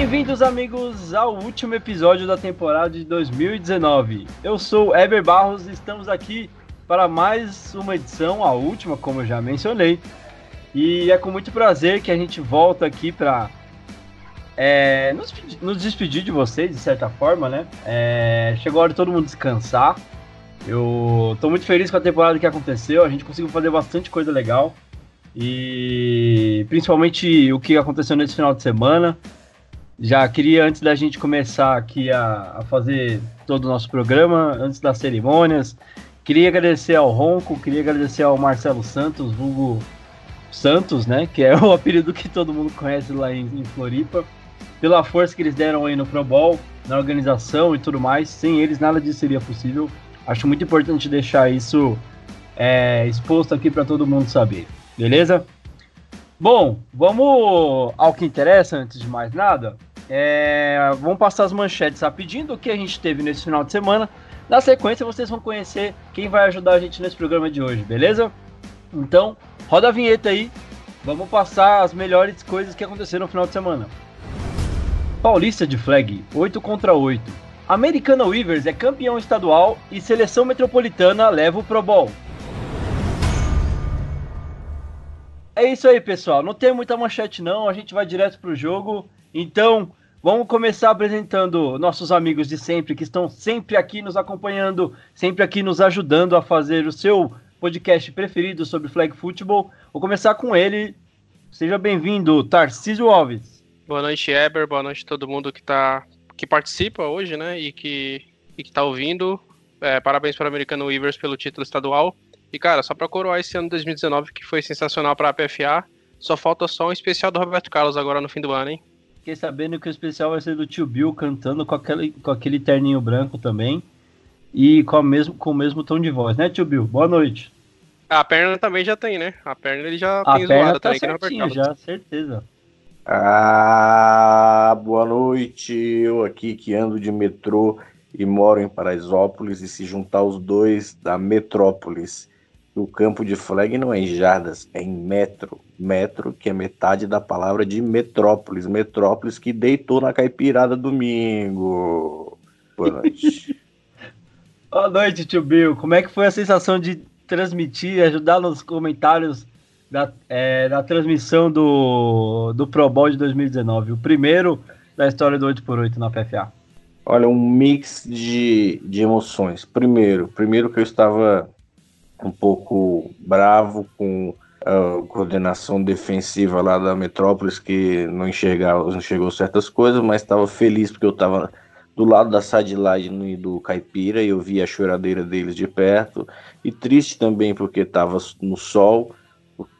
Bem-vindos, amigos, ao último episódio da temporada de 2019. Eu sou Eber Barros e estamos aqui para mais uma edição, a última, como eu já mencionei. E é com muito prazer que a gente volta aqui para é, nos, nos, despedir de vocês, de certa forma, né? É, chegou a hora de todo mundo descansar. Eu tô muito feliz com a temporada que aconteceu, a gente conseguiu fazer bastante coisa legal. E principalmente o que aconteceu nesse final de semana. Já queria, antes da gente começar aqui a, a fazer todo o nosso programa, antes das cerimônias, queria agradecer ao Ronco, queria agradecer ao Marcelo Santos, vulgo Santos, né? Que é o apelido que todo mundo conhece lá em, em Floripa, pela força que eles deram aí no Pro Bowl, na organização e tudo mais. Sem eles, nada disso seria possível. Acho muito importante deixar isso é, exposto aqui para todo mundo saber, beleza? Bom, vamos ao que interessa antes de mais nada. É, vamos passar as manchetes rapidinho do que a gente teve nesse final de semana. Na sequência, vocês vão conhecer quem vai ajudar a gente nesse programa de hoje, beleza? Então, roda a vinheta aí. Vamos passar as melhores coisas que aconteceram no final de semana. Paulista de flag, 8 contra 8. Americana Weavers é campeão estadual e seleção metropolitana leva o Pro Bowl. É isso aí, pessoal. Não tem muita manchete não, a gente vai direto pro jogo. Então, Vamos começar apresentando nossos amigos de sempre, que estão sempre aqui nos acompanhando, sempre aqui nos ajudando a fazer o seu podcast preferido sobre flag football. Vou começar com ele. Seja bem-vindo, Tarcísio Alves. Boa noite, Eber. Boa noite a todo mundo que, tá, que participa hoje, né? E que, e que tá ouvindo. É, parabéns para o Americano Weavers pelo título estadual. E, cara, só para coroar esse ano 2019, que foi sensacional para a PFA, só falta só um especial do Roberto Carlos agora no fim do ano, hein? Fiquei sabendo que o especial vai ser do tio Bill cantando com aquele, com aquele terninho branco também. E com, a mesmo, com o mesmo tom de voz, né, tio Bill? Boa noite. A perna também já tem, né? A perna ele já a tem perna tá também, certinho, já, certeza. Ah, boa noite. Eu aqui que ando de metrô e moro em Paraisópolis e se juntar os dois da Metrópolis o campo de flag não é em jardas, é em metro. Metro, que é metade da palavra de metrópolis. Metrópolis que deitou na caipirada domingo. Boa noite. Boa noite, tio Bill. Como é que foi a sensação de transmitir, ajudar nos comentários da, é, da transmissão do, do Pro Bowl de 2019? O primeiro da história do 8x8 na PFA. Olha, um mix de, de emoções. Primeiro, primeiro que eu estava um pouco bravo com a coordenação defensiva lá da Metrópolis, que não enxergava, não enxergou certas coisas, mas estava feliz porque eu estava do lado da sideline do Caipira e eu vi a choradeira deles de perto, e triste também porque estava no sol,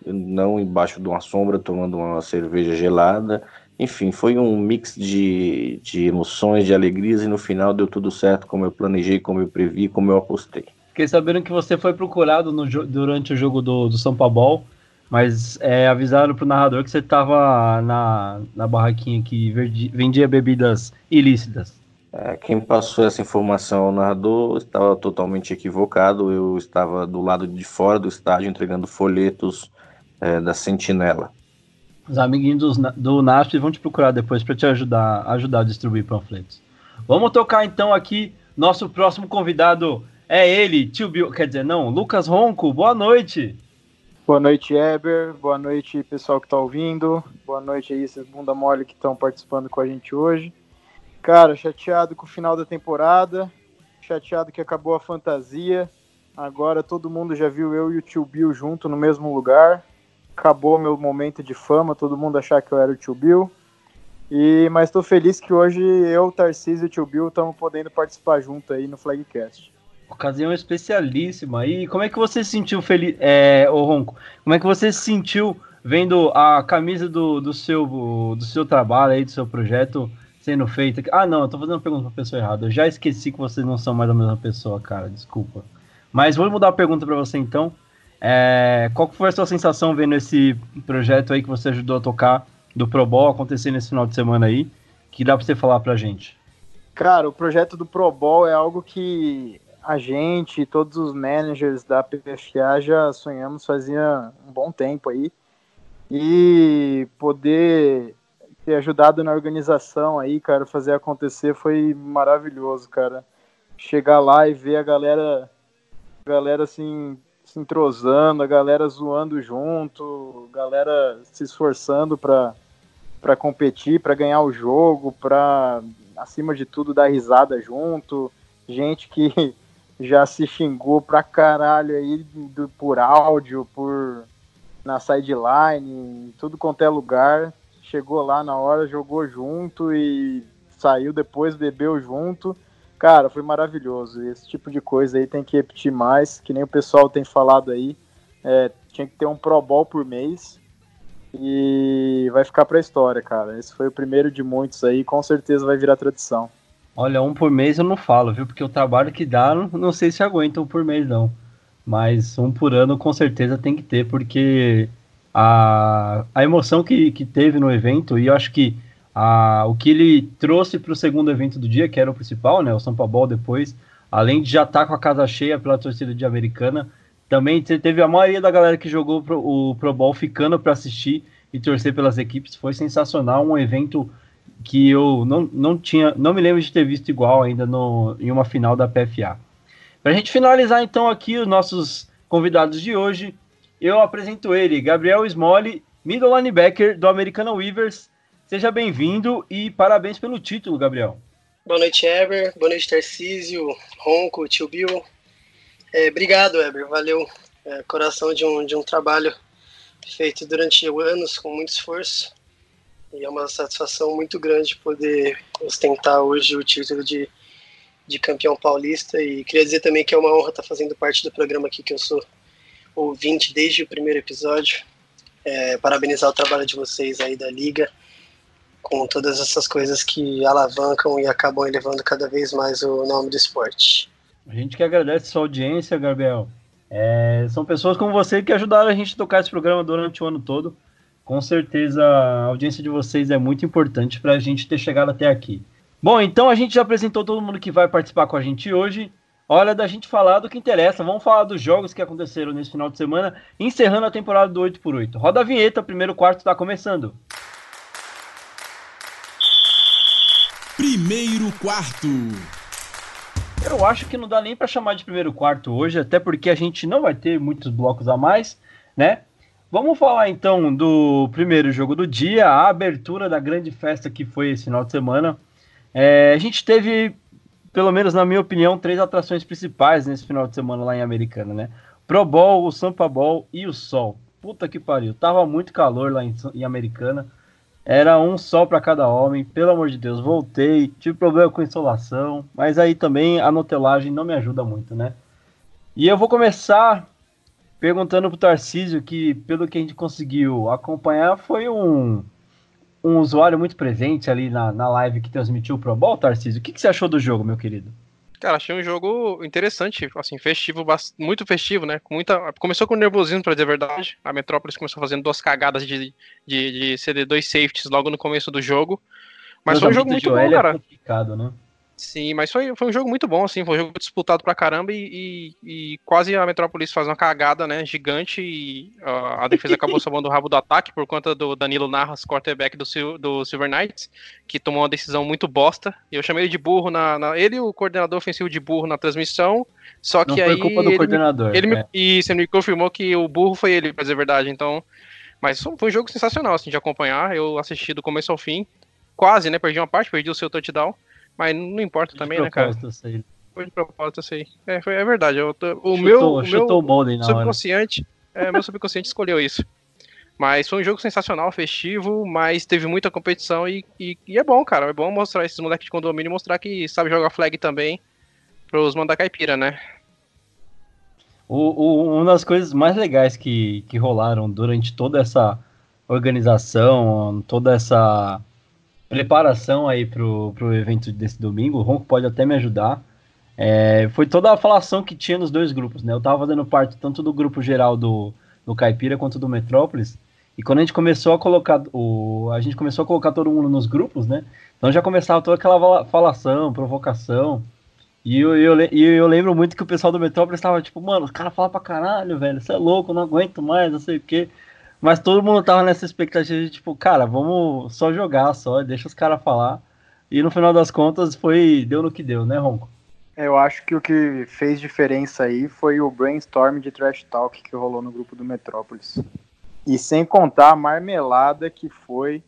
não embaixo de uma sombra, tomando uma cerveja gelada. Enfim, foi um mix de, de emoções, de alegrias, e no final deu tudo certo como eu planejei, como eu previ, como eu apostei. Fiquei sabendo que você foi procurado no, durante o jogo do, do São Paulo, mas é, avisaram pro narrador que você tava na, na barraquinha que vendia bebidas ilícitas. É, quem passou essa informação ao narrador estava totalmente equivocado. Eu estava do lado de fora do estádio entregando folhetos é, da Sentinela. Os amiguinhos do, do NASP vão te procurar depois para te ajudar, ajudar a distribuir panfletos. Vamos tocar então aqui nosso próximo convidado é ele, tio Bill, quer dizer, não, Lucas Ronco, boa noite. Boa noite, Eber. Boa noite, pessoal que tá ouvindo. Boa noite aí, esses bunda mole que estão participando com a gente hoje. Cara, chateado com o final da temporada, chateado que acabou a fantasia. Agora todo mundo já viu eu e o tio Bill junto no mesmo lugar. Acabou meu momento de fama, todo mundo achar que eu era o tio Bill. E, mas estou feliz que hoje eu, Tarcísio e o tio Bill estamos podendo participar junto aí no Flagcast. Ocasião especialíssima. E como é que você se sentiu feliz, é, ô Ronco? Como é que você se sentiu vendo a camisa do, do, seu, do seu trabalho aí, do seu projeto sendo feita? Ah, não, eu tô fazendo uma pergunta pra pessoa errada. Eu já esqueci que vocês não são mais a mesma pessoa, cara. Desculpa. Mas vou mudar a pergunta para você então. É, qual foi a sua sensação vendo esse projeto aí que você ajudou a tocar do Pro Bowl acontecer nesse final de semana aí? Que dá pra você falar pra gente? Cara, o projeto do Pro Bowl é algo que a gente, todos os managers da PFA já sonhamos fazia um bom tempo aí. E poder ter ajudado na organização aí, cara, fazer acontecer foi maravilhoso, cara. Chegar lá e ver a galera, galera assim, se entrosando, a galera zoando junto, galera se esforçando para para competir, para ganhar o jogo, para acima de tudo dar risada junto, gente que já se xingou pra caralho aí do, por áudio, por na sideline, tudo quanto é lugar. Chegou lá na hora, jogou junto e saiu depois, bebeu junto. Cara, foi maravilhoso. Esse tipo de coisa aí tem que repetir mais, que nem o pessoal tem falado aí. É, tinha que ter um Pro Bowl por mês e vai ficar pra história, cara. Esse foi o primeiro de muitos aí, com certeza vai virar tradição. Olha, um por mês eu não falo, viu? Porque o trabalho que dá, não sei se aguenta um por mês, não. Mas um por ano com certeza tem que ter, porque a, a emoção que, que teve no evento, e eu acho que a, o que ele trouxe para o segundo evento do dia, que era o principal, né? O São Paulo depois, além de já estar tá com a casa cheia pela torcida de Americana, também teve a maioria da galera que jogou pro, o Pro Bowl ficando para assistir e torcer pelas equipes. Foi sensacional, um evento que eu não, não tinha, não me lembro de ter visto igual ainda no, em uma final da PFA. Para a gente finalizar então aqui os nossos convidados de hoje, eu apresento ele, Gabriel Smolli, middle linebacker do Americana Weavers. Seja bem-vindo e parabéns pelo título, Gabriel. Boa noite, Eber. Boa noite, Tarcísio, Ronco, Tio Bill. É, obrigado, Eber. Valeu. É, coração de um, de um trabalho feito durante anos com muito esforço. E é uma satisfação muito grande poder ostentar hoje o título de, de campeão paulista. E queria dizer também que é uma honra estar fazendo parte do programa aqui, que eu sou ouvinte desde o primeiro episódio. É, parabenizar o trabalho de vocês aí da Liga, com todas essas coisas que alavancam e acabam elevando cada vez mais o nome do esporte. A gente que agradece sua audiência, Gabriel. É, são pessoas como você que ajudaram a gente a tocar esse programa durante o ano todo com certeza a audiência de vocês é muito importante para a gente ter chegado até aqui. Bom, então a gente já apresentou todo mundo que vai participar com a gente hoje. Hora da gente falar do que interessa. Vamos falar dos jogos que aconteceram nesse final de semana, encerrando a temporada do 8x8. Roda a vinheta, primeiro quarto está começando. Primeiro quarto. Eu acho que não dá nem para chamar de primeiro quarto hoje, até porque a gente não vai ter muitos blocos a mais, né? Vamos falar então do primeiro jogo do dia, a abertura da grande festa que foi esse final de semana. É, a gente teve, pelo menos na minha opinião, três atrações principais nesse final de semana lá em Americana, né? Pro Bowl, o Sampa Bowl e o Sol. Puta que pariu, tava muito calor lá em, em Americana. Era um sol para cada homem, pelo amor de Deus, voltei, tive problema com insolação, mas aí também a notelagem não me ajuda muito, né? E eu vou começar perguntando pro Tarcísio, que pelo que a gente conseguiu acompanhar, foi um, um usuário muito presente ali na, na live que transmitiu o Pro Bowl, Tarcísio. O que, que você achou do jogo, meu querido? Cara, achei um jogo interessante, assim, festivo, muito festivo, né? Com muita... Começou com nervosismo, pra dizer a verdade. A Metrópolis começou fazendo duas cagadas de, de, de CD dois safeties logo no começo do jogo. Mas foi um jogo muito bom, é cara. É complicado, né? Sim, mas foi, foi um jogo muito bom, assim, foi um jogo disputado pra caramba e, e, e quase a Metrópolis faz uma cagada, né, gigante e uh, a defesa acabou salvando o rabo do ataque por conta do Danilo Narras, quarterback do, do Silver Knights, que tomou uma decisão muito bosta, e eu chamei ele de burro, na, na ele e o coordenador ofensivo de burro na transmissão, só que Não aí... foi culpa do ele, coordenador. Ele, é. E você me confirmou que o burro foi ele, pra dizer a verdade, então... Mas foi um jogo sensacional, assim, de acompanhar, eu assisti do começo ao fim, quase, né, perdi uma parte, perdi o seu touchdown, mas não importa também, né, cara? Sei. Foi de propósito, sei. É, foi, é verdade. Eu, o chutou, meu, o meu o subconsciente, é, meu subconsciente escolheu isso. Mas foi um jogo sensacional, festivo, mas teve muita competição e, e, e é bom, cara. É bom mostrar esses moleques de condomínio mostrar que sabe jogar flag também pros caipira, né? O, o, uma das coisas mais legais que, que rolaram durante toda essa organização, toda essa preparação aí pro, pro evento desse domingo, o Ronco pode até me ajudar. É, foi toda a falação que tinha nos dois grupos, né? Eu tava fazendo parte tanto do grupo geral do, do Caipira quanto do Metrópolis. E quando a gente começou a colocar o, a gente começou a colocar todo mundo nos grupos, né? Então já começava toda aquela falação, provocação. E eu, eu, eu, lembro muito que o pessoal do Metrópolis estava tipo, mano, os caras falam pra caralho, velho, você é louco, não aguento mais, não sei o quê. Mas todo mundo tava nessa expectativa de tipo, cara, vamos só jogar só, deixa os caras falar. E no final das contas foi deu no que deu, né, Ronco? Eu acho que o que fez diferença aí foi o brainstorm de trash talk que rolou no grupo do Metrópolis. E sem contar a marmelada que foi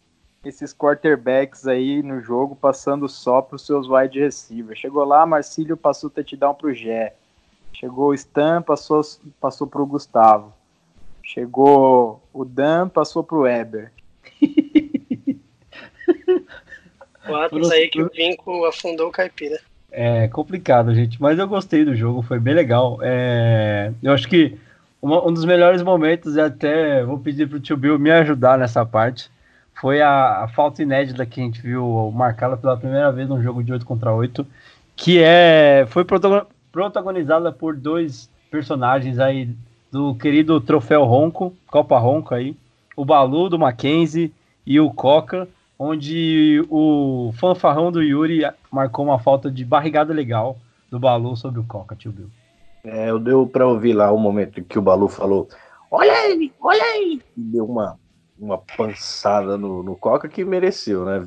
esses quarterbacks aí no jogo passando só para os seus wide receivers. Chegou lá, Marcílio passou touchdown para o Gé. Chegou o Stan, passou, passou para o Gustavo. Chegou o Dan, passou para o Weber. Quatro aí que o Vinco afundou o caipira. É complicado, gente, mas eu gostei do jogo, foi bem legal. É, eu acho que uma, um dos melhores momentos, e até vou pedir para o tio Bill me ajudar nessa parte, foi a, a, falta inédita que a gente viu marcada pela primeira vez no jogo de 8 contra 8, que é foi protagonizada por dois personagens aí do querido Troféu Ronco, Copa Ronco aí, o Balu do Mackenzie e o Coca, onde o fanfarrão do Yuri marcou uma falta de barrigada legal do Balu sobre o Coca, tio Bill. É, eu deu para ouvir lá o momento que o Balu falou: Olha ele, olha ele! E deu uma, uma pançada no, no Coca que mereceu, né?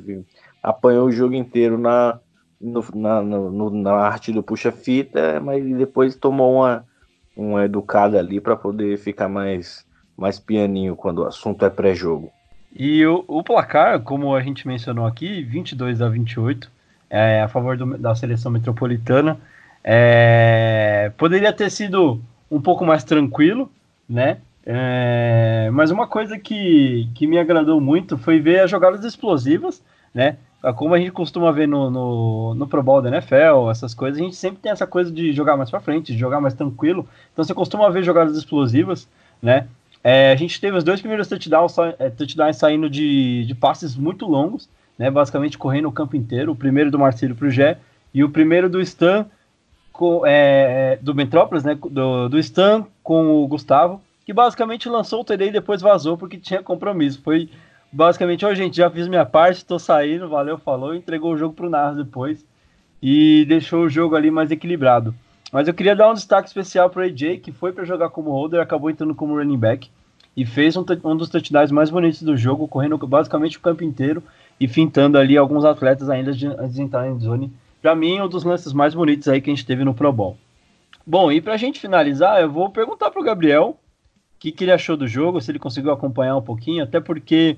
Apanhou o jogo inteiro na, no, na, no, na arte do puxa-fita, mas depois tomou uma, uma educada ali para poder ficar mais, mais pianinho quando o assunto é pré-jogo. E o, o, placar, como a gente mencionou aqui, 22 a 28, é, a favor do, da seleção metropolitana. É, poderia ter sido um pouco mais tranquilo, né? É, mas uma coisa que, que me agradou muito foi ver as jogadas explosivas, né? Como a gente costuma ver no, no, no Pro Bowl da NFL, essas coisas, a gente sempre tem essa coisa de jogar mais para frente, de jogar mais tranquilo. Então você costuma ver jogadas explosivas, né? É, a gente teve os dois primeiros touchdowns, é, touchdowns saindo de, de passes muito longos, né, basicamente correndo o campo inteiro. O primeiro do Marcelo para o Gé e o primeiro do Stan, com, é, do Metrópolis, né, do, do Stan com o Gustavo, que basicamente lançou o TD e depois vazou porque tinha compromisso. Foi basicamente, ó, oh, gente, já fiz minha parte, estou saindo, valeu, falou, entregou o jogo para o Narras depois e deixou o jogo ali mais equilibrado. Mas eu queria dar um destaque especial para o AJ, que foi para jogar como holder, acabou entrando como running back e fez um, um dos touchdowns mais bonitos do jogo, correndo basicamente o campo inteiro e fintando ali alguns atletas ainda de, de entrar em zone. Para mim, um dos lances mais bonitos aí que a gente teve no Pro Bowl. Bom, e para a gente finalizar, eu vou perguntar para o Gabriel o que, que ele achou do jogo, se ele conseguiu acompanhar um pouquinho, até porque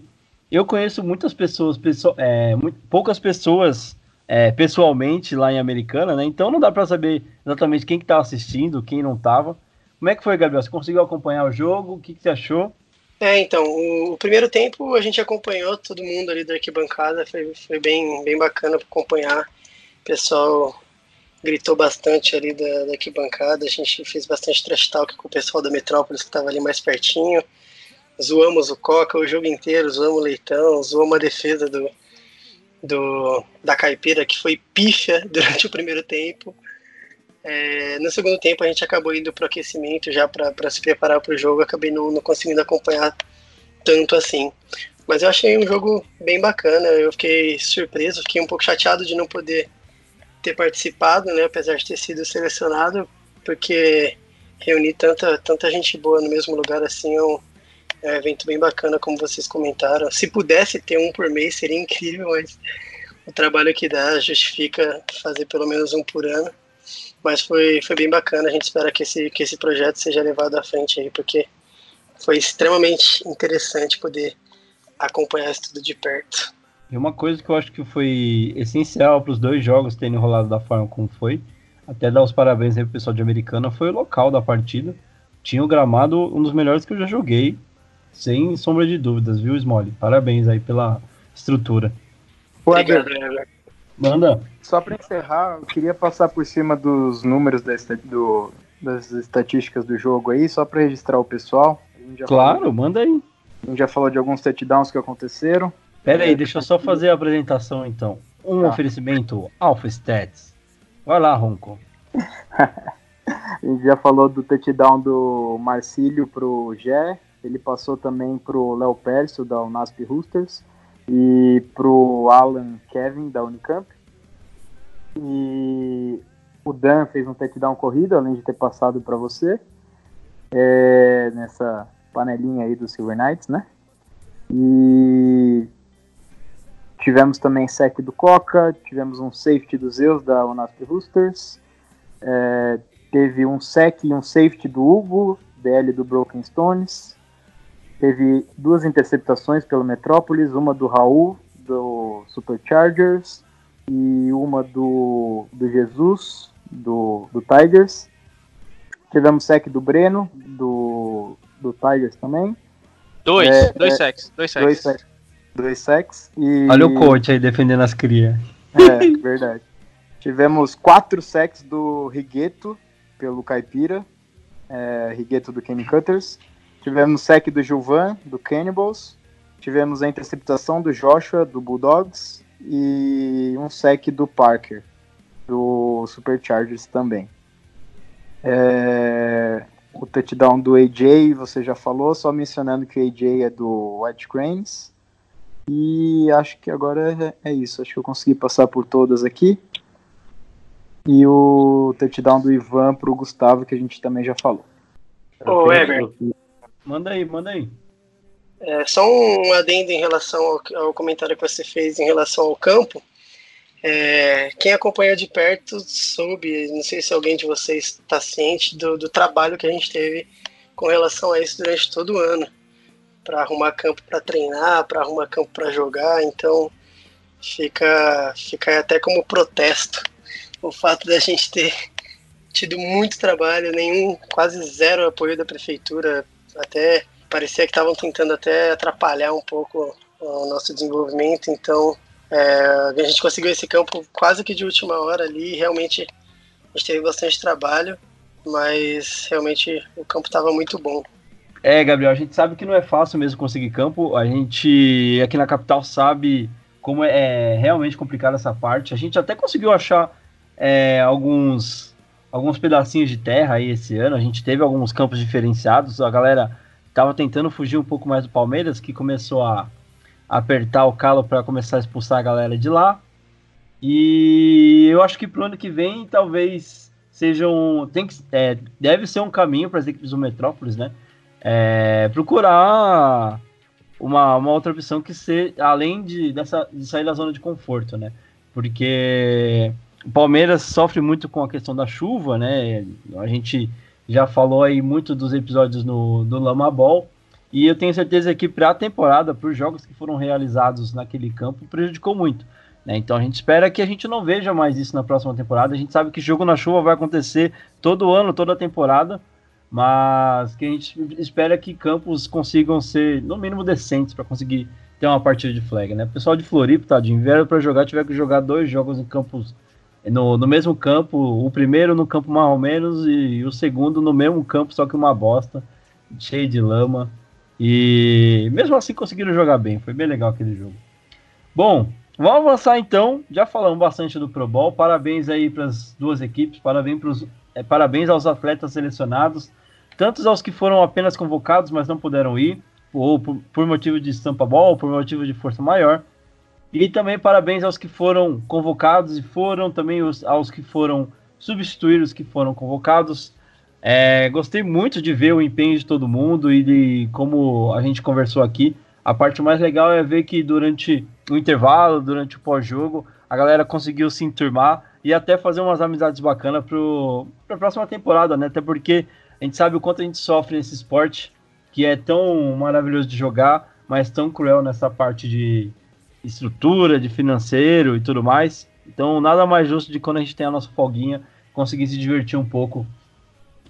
eu conheço muitas pessoas, pessoa, é, muito, poucas pessoas é, pessoalmente lá em Americana, né? Então não dá para saber exatamente quem que estava assistindo, quem não estava. Como é que foi, Gabriel? Você conseguiu acompanhar o jogo? O que, que você achou? É, então, o, o, primeiro tempo a gente acompanhou todo mundo ali da arquibancada, foi, foi bem, bem bacana para acompanhar. O pessoal gritou bastante ali da, da arquibancada, a gente fez bastante trash talk com o pessoal da Metrópolis que estava ali mais pertinho. Zoamos o Coca o jogo inteiro, zoamos o Leitão, zoamos a defesa do, do, da caipira, que foi pífia durante o primeiro tempo. É, no segundo tempo a gente acabou indo para o aquecimento já para se preparar para o jogo, acabei não, não, conseguindo acompanhar tanto assim. Mas eu achei um jogo bem bacana, eu fiquei surpreso, fiquei um pouco chateado de não poder ter participado, né, apesar de ter sido selecionado, porque reunir tanta, tanta gente boa no mesmo lugar assim é um, é um evento bem bacana, como vocês comentaram. Se pudesse ter um por mês seria incrível, mas o trabalho que dá justifica fazer pelo menos um por ano. Mas foi, foi bem bacana, a gente espera que esse, que esse projeto seja levado à frente aí, porque foi extremamente interessante poder acompanhar isso tudo de perto. E uma coisa que eu acho que foi essencial para os dois jogos terem rolado da forma como foi, até dar os parabéns aí pro pessoal de Americana, foi o local da partida. Tinha o gramado, um dos melhores que eu já joguei, sem sombra de dúvidas, viu, Smolly? Parabéns aí pela estrutura. Obrigado, Manda. Só para encerrar, eu queria passar por cima dos números da, do, das estatísticas do jogo aí, só para registrar o pessoal. Claro, falou, manda aí. A gente já falou de alguns touchdowns que aconteceram. Pera aí, é, deixa eu só fazer a apresentação então. Um tá. oferecimento Alpha Stats. Vai lá, Ronco. a gente já falou do touchdown do Marcílio pro Gé. Ele passou também pro Léo Pércio, da Unasp Roosters. E pro Alan Kevin, da Unicamp. E o Dan fez um touchdown corrido, além de ter passado para você. É, nessa, panelinha aí do Silver Knights, né? E tivemos também sec do Coca, tivemos um safety do Zeus da Unasp Roosters, é, teve um sec e um safety do Hugo, DL do Broken Stones, teve duas interceptações pelo Metrópolis, uma do Raul, do Superchargers, e uma do, do Jesus, do, do Tigers. Tivemos sec do Breno, do, do Tigers também. Dois, é, dois é, secs, dois secs. Dois secs. Dois secs e... Olha o coach aí defendendo as crias. É, verdade. Tivemos quatro secs do Rigueto pelo Caipira, é, Rigueto do Kenny Cutters. Tivemos sec do Gilvan, do Cannibals. Tivemos a interceptação do Joshua, do Bulldogs. E um sec do Parker, do Superchargers também. É, o touchdown do AJ, você já falou, só mencionando que o AJ é do White Cranes. E acho que agora é, é isso. Acho que eu consegui passar por todas aqui. E o touchdown do Ivan para o Gustavo, que a gente também já falou. Ô, Eber. Manda aí, manda aí. É, só um adendo em relação ao, ao, comentário que você fez em relação ao campo. É, quem acompanha de perto soube, não sei se alguém de vocês está ciente do, do, trabalho que a gente teve com relação a isso durante todo o ano, para arrumar campo para treinar, para arrumar campo para jogar. Então fica, fica até como protesto o fato da gente ter tido muito trabalho, nenhum, quase zero apoio da prefeitura, até parecia que estavam tentando até atrapalhar um pouco o nosso desenvolvimento. Então, é, a gente conseguiu esse campo quase que de última hora ali. Realmente, a gente teve bastante trabalho, mas realmente o campo estava muito bom. É, Gabriel, a gente sabe que não é fácil mesmo conseguir campo. A gente aqui na capital sabe como é realmente complicada essa parte. A gente até conseguiu achar é, alguns alguns pedacinhos de terra aí esse ano. A gente teve alguns campos diferenciados. A galera estava tentando fugir um pouco mais do Palmeiras, que começou a, apertar o calo para começar a expulsar a galera de lá. E eu acho que para o ano que vem talvez seja um. Tem que, é, deve ser um caminho para as equipes do Metrópolis, né? É, procurar uma, uma outra opção que seja além de, dessa, de sair da zona de conforto, né? Porque o Palmeiras sofre muito com a questão da chuva, né? A gente já falou aí muito dos episódios no, do Lama Ball. E eu tenho certeza que para a temporada, para os jogos que foram realizados naquele campo, prejudicou muito. Né? Então a gente espera que a gente não veja mais isso na próxima temporada. A gente sabe que jogo na chuva vai acontecer todo ano, toda temporada. Mas que a gente espera que campos consigam ser, no mínimo, decentes para conseguir ter uma partida de flag. Né? O pessoal de Floripa, tadinho, vieram para jogar, tiver que jogar dois jogos em campos no, no mesmo campo, o primeiro no campo mais ou menos e o segundo no mesmo campo, só que uma bosta, cheio de lama. E mesmo assim conseguiram jogar bem, foi bem legal aquele jogo. Bom, vamos avançar então. Já falamos bastante do Pro Bowl. Parabéns aí para as duas equipes, parabéns, pros, é, parabéns aos atletas selecionados, tantos aos que foram apenas convocados, mas não puderam ir, ou por, por motivo de estampa ball, ou por motivo de força maior. E também parabéns aos que foram convocados e foram também os, aos que foram substituídos que foram convocados. É, gostei muito de ver o empenho de todo mundo e de como a gente conversou aqui. A parte mais legal é ver que durante o intervalo, durante o pós-jogo, a galera conseguiu se enturmar e até fazer umas amizades bacanas para a próxima temporada, né? Até porque a gente sabe o quanto a gente sofre nesse esporte, que é tão maravilhoso de jogar, mas tão cruel nessa parte de estrutura, de financeiro e tudo mais. Então, nada mais justo de quando a gente tem a nossa folguinha, conseguir se divertir um pouco,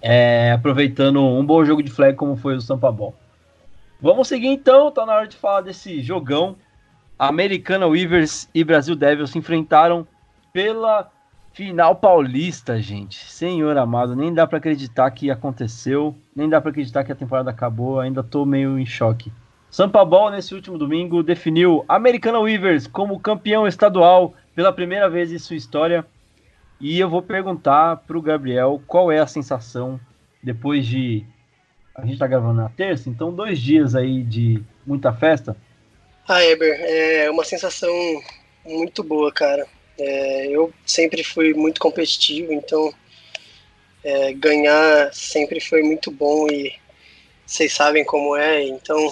é, aproveitando um bom jogo de flag como foi o Sampa Ball. Vamos seguir então, tá na hora de falar desse jogão. Americana Weavers e Brasil Devils se enfrentaram pela final paulista, gente. Senhor amado, nem dá para acreditar que aconteceu, nem dá para acreditar que a temporada acabou, ainda tô meio em choque. Sampa Ball, nesse último domingo, definiu Americana Weavers como campeão estadual pela primeira vez em sua história. E eu vou perguntar para o Gabriel qual é a sensação depois de. A gente está gravando na terça, então dois dias aí de muita festa. Ah, Eber, é uma sensação muito boa, cara. É, eu sempre fui muito competitivo, então é, ganhar sempre foi muito bom e vocês sabem como é, então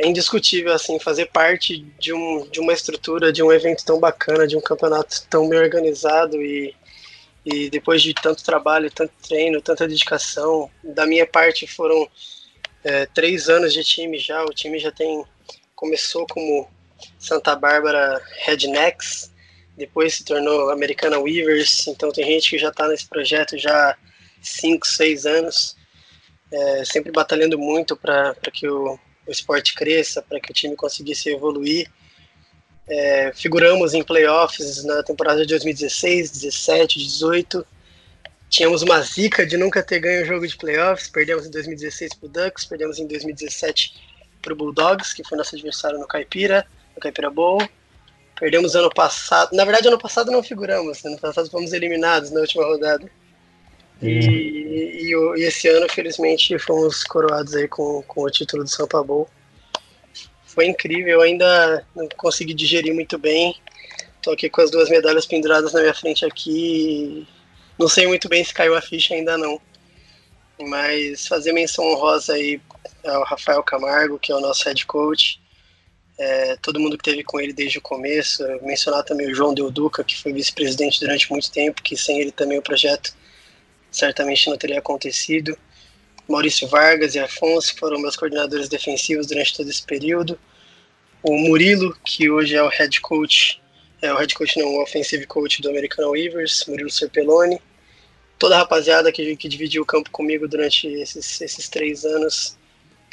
é indiscutível assim fazer parte de, um, de uma estrutura, de um evento tão bacana, de um campeonato tão bem organizado e, e depois de tanto trabalho, tanto treino, tanta dedicação, da minha parte foram é, três anos de time já, o time já tem começou como Santa Bárbara Rednecks, depois se tornou Americana Weavers, então tem gente que já está nesse projeto já cinco, seis anos, é, sempre batalhando muito para que o, o esporte cresça, para que o time conseguisse evoluir. É, figuramos em playoffs na temporada de 2016, 17, 18. Tínhamos uma zica de nunca ter ganho o jogo de playoffs. Perdemos em 2016 para o Ducks, perdemos em 2017 para o Bulldogs, que foi nosso adversário no Caipira, no Caipira Bowl. Perdemos ano passado. Na verdade, ano passado não figuramos. Ano passado fomos eliminados na última rodada. E, e, e, esse ano, felizmente, fomos coroados aí com, com o título do São Paulo. Foi incrível, ainda não consegui digerir muito bem. Tô aqui com as duas medalhas penduradas na minha frente aqui. Não sei muito bem se caiu a ficha ainda não. Mas fazer menção honrosa aí ao Rafael Camargo, que é o nosso head coach. É, todo mundo que teve com ele desde o começo. Mencionar também o João Deuduca, que foi vice-presidente durante muito tempo, que sem ele também o projeto certamente não teria acontecido. Maurício Vargas e Afonso foram meus coordenadores defensivos durante todo esse período. O Murilo, que hoje é o head coach, é o head coach não, o offensive coach do American Weavers, Murilo Serpelloni. Toda a rapaziada que, que dividiu o campo comigo durante esses, esses três anos,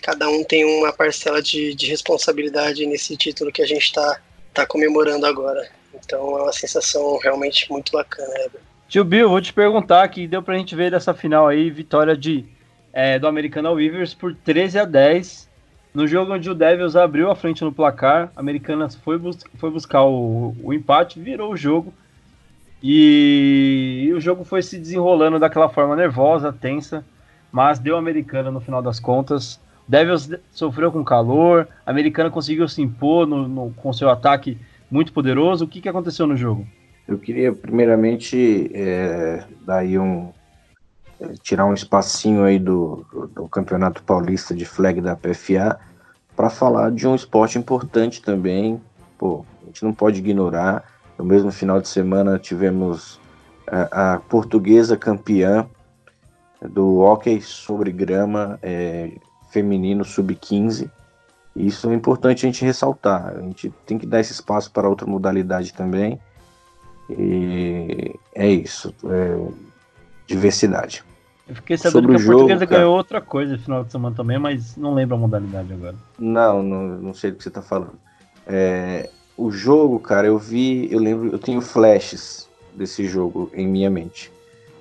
cada um tem uma parcela de, de responsabilidade nesse título que a gente está tá comemorando agora. Então é uma sensação realmente muito bacana, Heber. Tio Bill, vou te perguntar que deu pra gente ver dessa final aí, vitória de, é, do Americana Weavers por 13 a 10. No jogo onde o Devils abriu a frente no placar, a Americanas foi, bus foi buscar o, o, empate, virou o jogo. E, e, o jogo foi se desenrolando daquela forma nervosa, tensa, mas deu a Americana no final das contas. Devils sofreu com calor, a Americana conseguiu se impor no, no, com seu ataque muito poderoso. O que, que aconteceu no jogo? Eu queria primeiramente é, um é, tirar um espacinho aí do, do, Campeonato Paulista de flag da PFA para falar de um esporte importante também. Pô, a gente não pode ignorar. No mesmo final de semana tivemos a, a portuguesa campeã do hockey sobre grama é, feminino sub-15. Isso é importante a gente ressaltar. A gente tem que dar esse espaço para outra modalidade também. E é isso. É diversidade. Eu fiquei sabendo Sobre que a jogo, portuguesa cara, ganhou outra coisa no final de semana também, mas não lembro a modalidade agora. Não, não, não sei do que você está falando. É, o jogo, cara, eu vi, eu lembro, eu tenho flashes desse jogo em minha mente.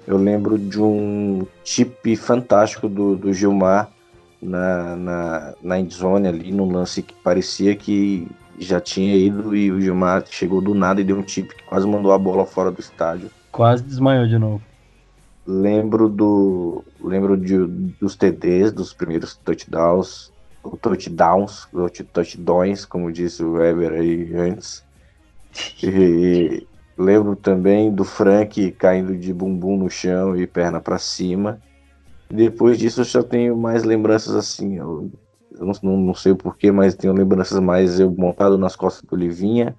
Eu lembro de um chip fantástico do, do Gilmar na, na, na endzone ali, num lance que parecia que já tinha ido e o Gilmar chegou do nada e deu um tip que quase mandou a bola fora do estádio. Quase desmaiou de novo. Lembro do. Lembro de, dos TDs, dos primeiros touchdowns, ou touchdowns, touchdowns, como disse o Weber aí antes. E, lembro também do Frank caindo de bumbum no chão e perna para cima. Depois disso eu já tenho mais lembranças assim. Eu eu não, não sei o porquê, mas tenho lembranças mais eu montado nas costas do Livinha,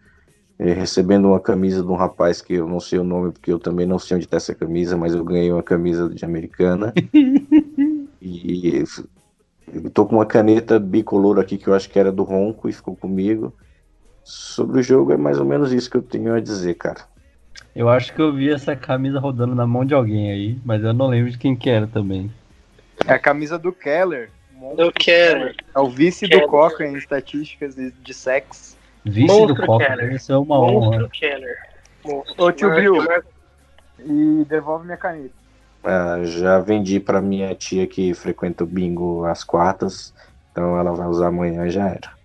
eh, recebendo uma camisa de um rapaz que eu não sei o nome, porque eu também não sei onde está essa camisa, mas eu ganhei uma camisa de americana. e estou com uma caneta bicolor aqui que eu acho que era do Ronco e ficou comigo. Sobre o jogo é mais ou menos isso que eu tenho a dizer, cara. Eu acho que eu vi essa camisa rodando na mão de alguém aí, mas eu não lembro de quem que era também. É a camisa do Keller. Eu quero. É o vice do Coca em estatísticas de, de sexo. Vice Monstro do Coca, isso é uma Monstro honra. Keller. Ô tio Bill, e devolve minha caneta. Ah, já vendi para minha tia que frequenta o bingo às quartas, então ela vai usar amanhã já era.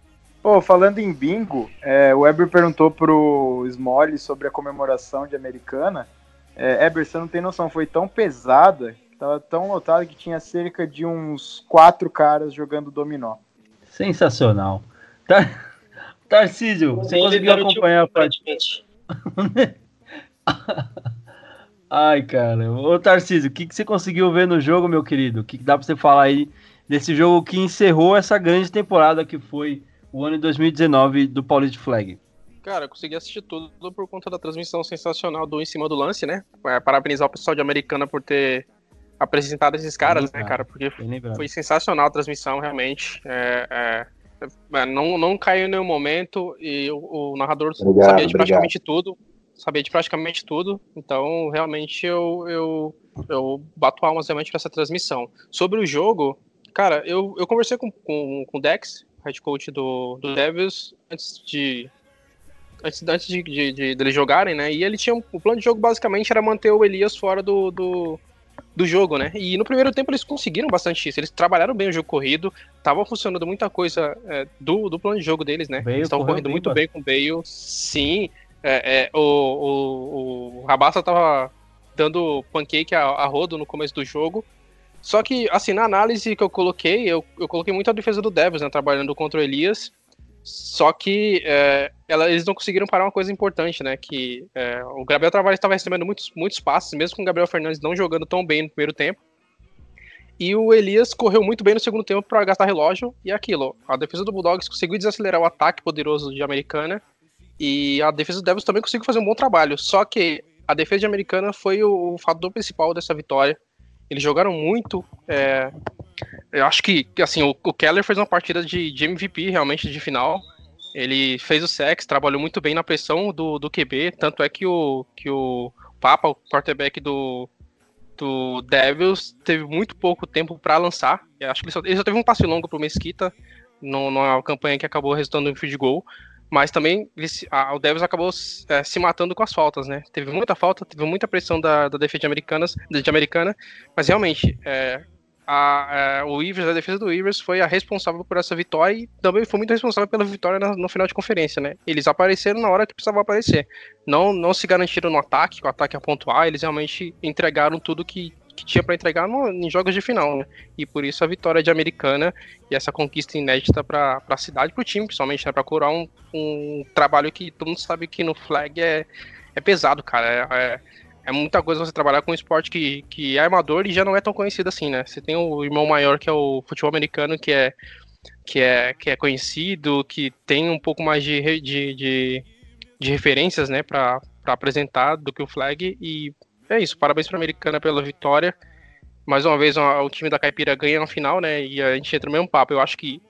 Pô, falando em bingo, é, o Eber perguntou pro Smolly sobre a comemoração de Americana. É, Eber, você não tem noção, foi tão pesada Tava tão lotado que tinha cerca de uns quatro caras jogando dominó. Sensacional. Tar... Tarcísio, você conseguiu acompanhar a partida? Ai, cara. Ô, Tarcísio, o que, que você conseguiu ver no jogo, meu querido? O que, que dá pra você falar aí desse jogo que encerrou essa grande temporada que foi o ano de 2019 do Paulista Flag. Cara, eu consegui assistir tudo por conta da transmissão sensacional do Em Cima do Lance, né? Parabenizar o pessoal de Americana por ter apresentado esses caras, né, cara? Porque foi sensacional a transmissão, realmente. É, é, é, não, não caiu em nenhum momento e o, o narrador obrigado, sabia de praticamente obrigado. tudo. Sabia de praticamente tudo. Então, realmente, eu, eu, eu bato almas realmente nessa transmissão. Sobre o jogo, cara, eu, eu conversei com, com, com o Dex, head coach do, do Devils, antes de antes, antes de, de, de, de, eles jogarem, né? E ele tinha o plano de jogo basicamente era manter o Elias fora do, do, do, jogo, né? E no primeiro tempo eles conseguiram bastante isso. Eles trabalharam bem o jogo corrido, tava funcionando muita coisa é, do, do plano de jogo deles, né? Bale eles estavam correndo bem, muito bem com o Bale. Sim, é, é, o, o, o Rabassa tava dando pancake a, a rodo no começo do jogo. Só que, assim, na análise que eu coloquei, eu, eu coloquei muito a defesa do Devils, né? Trabalhando contra o Elias. Só que é, ela, eles não conseguiram parar uma coisa importante, né? Que é, o Gabriel Tavares estava recebendo muitos, muitos passes, mesmo com o Gabriel Fernandes não jogando tão bem no primeiro tempo. E o Elias correu muito bem no segundo tempo para gastar relógio. E aquilo, a defesa do Bulldogs conseguiu desacelerar o ataque poderoso de Americana. E a defesa do Devils também conseguiu fazer um bom trabalho. Só que a defesa de Americana foi o, o fator principal dessa vitória. Eles jogaram muito é, eu acho que, assim, o, o Keller fez uma partida de, de, MVP realmente de final. Ele fez o sex, trabalhou muito bem na pressão do, do QB, tanto é que o, que o Papa, o quarterback do, do Devils, teve muito pouco tempo para lançar. Eu acho que ele só, ele só, teve um passe longo pro Mesquita no, numa campanha que acabou resultando em field goal. Mas também o Devils acabou é, se matando com as faltas, né? Teve muita falta, teve muita pressão da, da defesa de, de americana, mas realmente é, a, a, o Ivers, a defesa do Ivers foi a responsável por essa vitória e também foi muito responsável pela vitória na, no final de conferência, né? Eles apareceram na hora que precisavam aparecer. Não, não se garantiram no ataque, o ataque a pontuar, eles realmente entregaram tudo que, que tinha para entregar no, em jogos de final, né? E por isso a vitória de Americana e essa conquista inédita para a cidade, para o time, principalmente, né? Para curar um, um trabalho que todo mundo sabe que no flag é, é pesado, cara. É, é, é muita coisa você trabalhar com um esporte que, que é amador e já não é tão conhecido assim, né? Você tem o irmão maior que é o futebol americano, que é que é, que é conhecido, que tem um pouco mais de, de, de, de referências, né, para apresentar do que o flag. E é isso, parabéns para a Americana pela vitória. Mais uma vez, o time da Caipira ganha no final, né, e a gente entra no mesmo papo. Eu acho que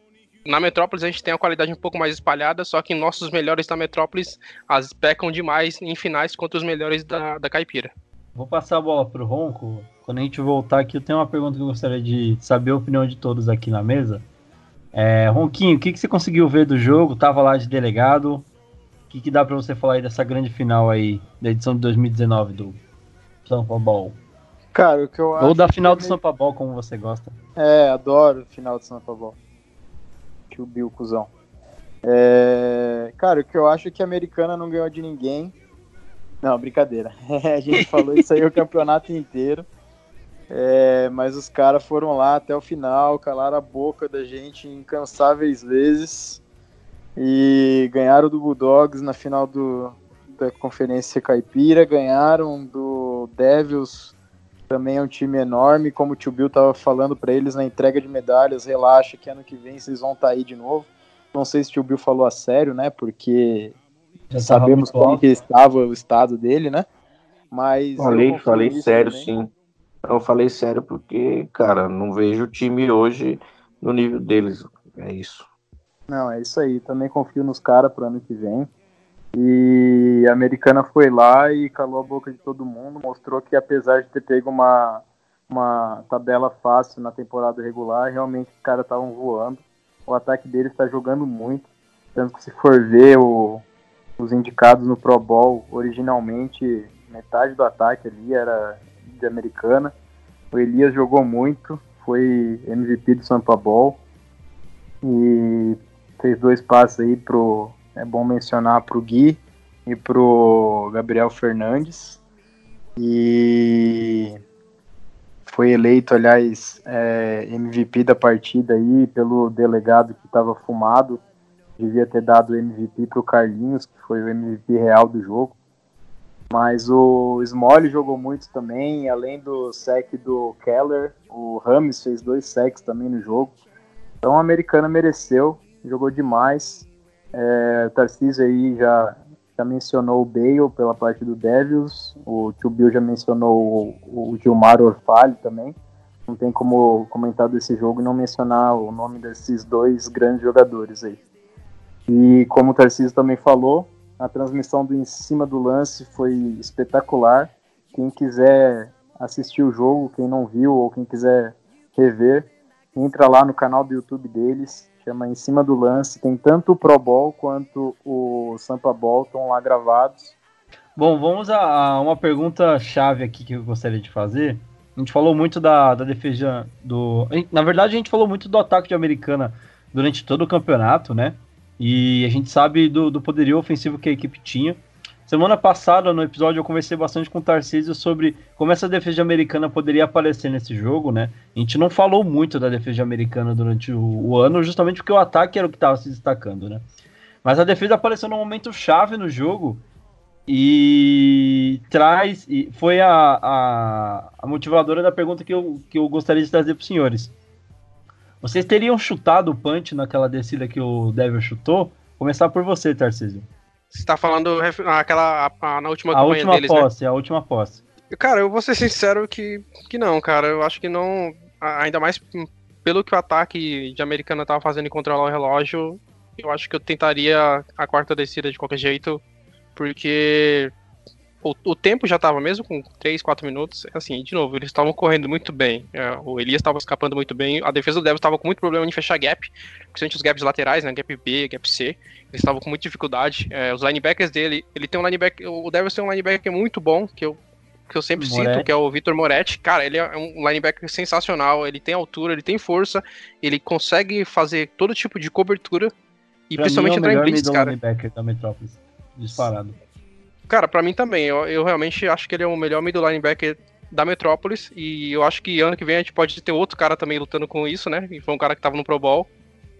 na Metrópolis a gente tem a qualidade um pouco mais espalhada, só que nossos melhores da Metrópolis as pecam demais em finais contra os melhores da, da Caipira. Vou passar a bola pro Ronco. Quando a gente voltar aqui, eu tenho uma pergunta que eu gostaria de saber a opinião de todos aqui na mesa. É, Ronquinho, o que, que você conseguiu ver do jogo? Tava lá de delegado. O que, que dá para você falar aí dessa grande final aí da edição de 2019 do Sampa Ball? Cara, o que eu acho. Ou da final do Sampa Ball, como você gosta. É, adoro final do Sampa Ball que o Bill, cuzão. É, cara, o que eu acho é que a americana não ganhou de ninguém. Não, brincadeira. a gente falou isso aí o campeonato inteiro. É, mas os caras foram lá até o final, calaram a boca da gente incansáveis vezes e ganharam do Bulldogs na final do, da Conferência Caipira, ganharam do Devils também é um time enorme, como o tio Bill estava falando para eles na entrega de medalhas, relaxa que ano que vem vocês vão estar tá aí de novo. Não sei se o tio Bill falou a sério, né? Porque Já sabemos como que estava o estado dele, né? Mas falei, falei sério, também. sim. Eu falei sério porque, cara, não vejo o time hoje no nível deles. É isso. Não, é isso aí. Também confio nos caras para ano que vem. E a americana foi lá e calou a boca de todo mundo, mostrou que apesar de ter pego uma, uma tabela fácil na temporada regular, realmente os caras estavam voando. O ataque deles está jogando muito. Tanto que se for ver o, os indicados no Pro Bowl, originalmente metade do ataque ali era de americana. O Elias jogou muito, foi MVP do Sampa Bowl e fez dois passes aí pro é bom mencionar para o Gui e para o Gabriel Fernandes. E foi eleito, aliás, é, MVP da partida aí pelo delegado que estava fumado. Devia ter dado MVP para o Carlinhos, que foi o MVP real do jogo. Mas o Small jogou muito também, além do sec do Keller, o Rames fez dois secs também no jogo. Então a americana mereceu, jogou demais. É, Tarcísio aí já, já mencionou o Bale pela parte do Devils, o Tio Bill já mencionou o, o Gilmar Orfali também. Não tem como comentar desse jogo e não mencionar o nome desses dois grandes jogadores aí. E como o Tarcísio também falou, a transmissão do em cima do lance foi espetacular. Quem quiser assistir o jogo, quem não viu ou quem quiser rever, entra lá no canal do YouTube deles, chama Em Cima do Lance. Tem tanto o Pro Bowl quanto o Sampa Ball estão lá gravados. Bom, vamos a uma pergunta chave aqui que eu gostaria de fazer. A gente falou muito da, da defesa do. Na verdade, a gente falou muito do ataque de Americana durante todo o campeonato, né? E a gente sabe do, do poderio ofensivo que a equipe tinha. Semana passada, no episódio, eu conversei bastante com o Tarcísio sobre como essa defesa americana poderia aparecer nesse jogo, né? A gente não falou muito da defesa americana durante o, o ano, justamente porque o ataque era o que estava se destacando, né? Mas a defesa apareceu num momento chave no jogo e traz. E foi a, a, a motivadora da pergunta que eu, que eu gostaria de trazer para os senhores. Vocês teriam chutado o punch naquela descida que o Devil chutou? Começar por você, Tarcísio. Você está falando aquela, a, a, na última a última deles, né? posse, né? A última posse. Cara, eu vou ser sincero que, que não, cara. Eu acho que não. Ainda mais pelo que o ataque de Americana estava fazendo em controlar o relógio, eu acho que eu tentaria a quarta descida de qualquer jeito, porque o, o tempo já estava mesmo com 3, 4 minutos. Assim, de novo, eles estavam correndo muito bem. É, o Elias estava escapando muito bem. A defesa do Devils estava com muito problema em fechar gap, principalmente os gaps laterais, né? Gap B, gap C. Eles estavam com muita dificuldade. É, os linebackers dele, ele tem um linebacker. O Devils tem um linebacker muito bom, que eu que eu sempre Moretti. cito, que é o Vitor Moretti. Cara, ele é um linebacker sensacional, ele tem altura, ele tem força, ele consegue fazer todo tipo de cobertura e pra principalmente é entrar em blitz, cara. linebacker da Metrópolis, disparado. Cara, para mim também. Eu, eu realmente acho que ele é o melhor middle linebacker da Metrópolis. E eu acho que ano que vem a gente pode ter outro cara também lutando com isso, né? E foi um cara que tava no Pro Bowl.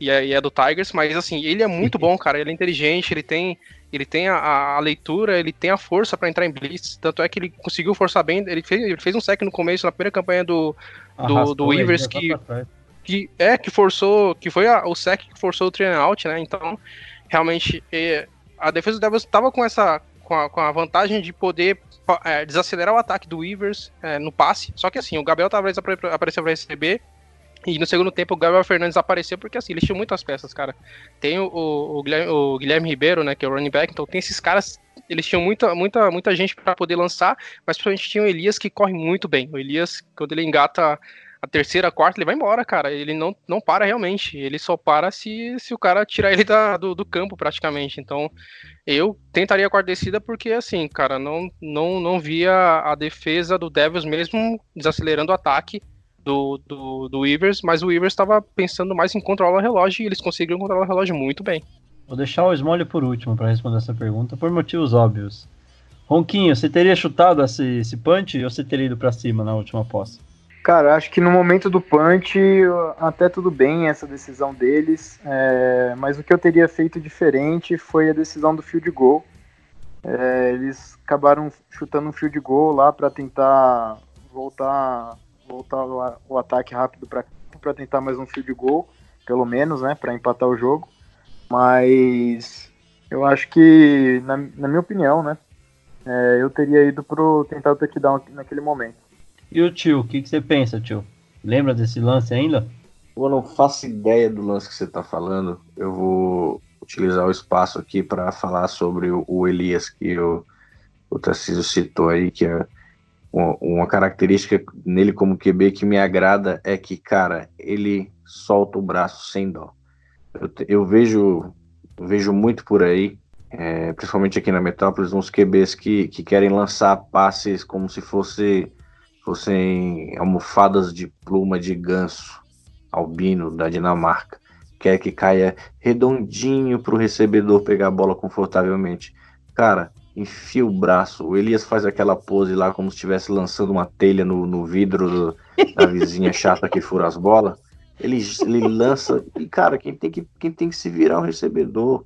E é, e é do Tigers, mas assim, ele é muito bom, cara. Ele é inteligente, ele tem, ele tem a, a leitura, ele tem a força para entrar em blitz. Tanto é que ele conseguiu forçar bem. Ele fez, ele fez um sec no começo, na primeira campanha do, do, do Weavers, que, que é que forçou, que foi a, o sec que forçou o train out, né? Então, realmente, é, a defesa do Devils estava com essa com a, com a vantagem de poder é, desacelerar o ataque do Weavers é, no passe. Só que assim, o Gabriel Tavares apareceu para receber. E no segundo tempo o Gabriel Fernandes apareceu porque assim, eles tinham muitas peças, cara. Tem o, o, Guilherme, o Guilherme Ribeiro, né, que é o running back, então tem esses caras eles tinham muita, muita, muita gente para poder lançar, mas principalmente tinha o Elias que corre muito bem. O Elias, quando ele engata a terceira, a quarta, ele vai embora, cara. Ele não, não para realmente. Ele só para se, se o cara tirar ele da, do, do campo, praticamente. Então, eu tentaria a quarta descida porque, assim, cara, não, não, não via a defesa do Devils mesmo desacelerando o ataque do, do, do Weavers, mas o Weavers estava pensando mais em controlar o relógio e eles conseguiram controlar o relógio muito bem. Vou deixar o Smolly por último para responder essa pergunta, por motivos óbvios. Ronquinho, você teria chutado esse, esse punch ou você teria ido para cima na última posse? Cara, acho que no momento do punch, até tudo bem essa decisão deles, é, mas o que eu teria feito diferente foi a decisão do field goal. É, eles acabaram chutando um field goal lá para tentar voltar, voltar o, ataque rápido para tentar mais um field goal, pelo menos, né, para empatar o jogo. Mas eu acho que, na, na minha opinião, né, é, eu teria ido pro tentar o touchdown naquele momento. E o tio, o que, que você pensa, tio? Lembra desse lance ainda? Eu não faço ideia do lance que você está falando. Eu vou utilizar o espaço aqui para falar sobre o, Elias que o, o Tarcísio citou aí, que é uma, uma, característica nele como QB que me agrada é que, cara, ele solta o braço sem dó. Eu, eu vejo, vejo muito por aí, é, principalmente aqui na Metrópolis, uns QBs que, que querem lançar passes como se fosse fossem almofadas de pluma de ganso albino da Dinamarca. Quer que caia redondinho para o recebedor pegar a bola confortavelmente. Cara, enfia o braço. O Elias faz aquela pose lá como se estivesse lançando uma telha no, no vidro do, da vizinha chata que fura as bolas. Ele, ele lança. E, cara, quem tem, que, quem tem que se virar é o recebedor.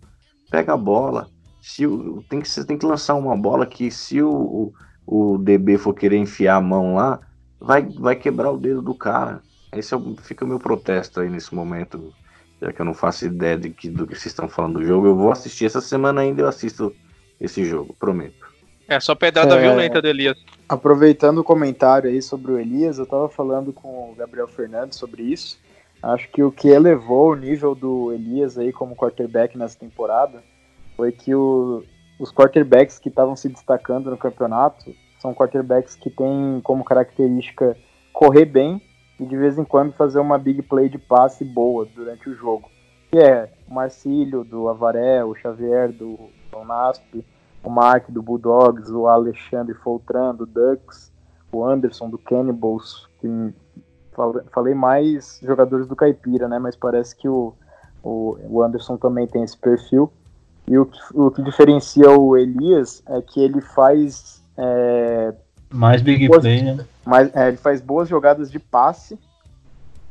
Pega a bola. Se o, tem que, você tem que lançar uma bola que se o, o, o DB for querer enfiar a mão lá, vai, vai quebrar o dedo do cara. Esse é o, fica o meu protesto aí nesse momento, já que eu não faço ideia de que, do que vocês estão falando do jogo. Eu vou assistir essa semana ainda, eu assisto esse jogo, prometo. É só pedrada é, violenta do Elias. Aproveitando o comentário aí sobre o Elias, eu tava falando com o Gabriel Fernandes sobre isso. Acho que o que elevou o nível do Elias aí como quarterback nessa temporada foi que o, os quarterbacks que estavam se destacando no campeonato são quarterbacks que têm como característica correr bem e de vez em quando fazer uma big play de passe boa durante o jogo. Que é o Marcílio do Avaré, o Xavier do Nasp, o Mark do Bulldogs, o Alexandre Foltran do Ducks, o Anderson do Cannibals, que falei mais jogadores do Caipira, né? Mas parece que o, o, Anderson também tem esse perfil. E o, o que diferencia o Elias é que ele faz. É, mais big boas, play, né? Mais, é, ele faz boas jogadas de passe.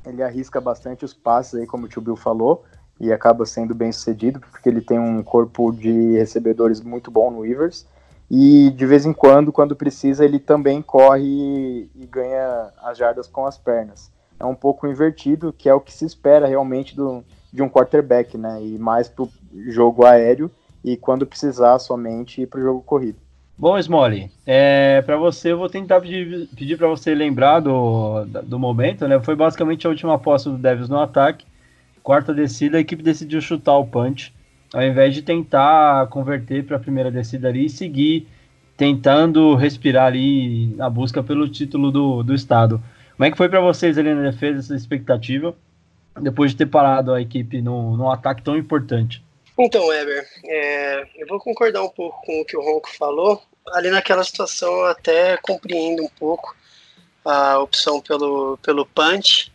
Ele arrisca bastante os passes aí, como o tio Bill falou, e acaba sendo bem sucedido, porque ele tem um corpo de recebedores muito bom no Ivers. E de vez em quando, quando precisa, ele também corre e, ganha as jardas com as pernas. É um pouco invertido, que é o que se espera realmente do, de um quarterback, né? E mais para o jogo aéreo e quando precisar somente ir para o jogo corrido. Bom, Smolly, é, para você, eu vou tentar pedir, pedir para você lembrar do, do momento, né? Foi basicamente a última aposta do Devils no ataque. Quarta descida, a equipe decidiu chutar o punch ao invés de tentar converter para a primeira descida ali e seguir tentando respirar ali na busca pelo título do, do estado. Como é que foi para vocês ali na defesa essa expectativa, depois de ter parado a equipe num, num ataque tão importante? Então, Weber, é, eu vou concordar um pouco com o que o Ronco falou. Ali naquela situação eu até compreendo um pouco a opção pelo, pelo punch.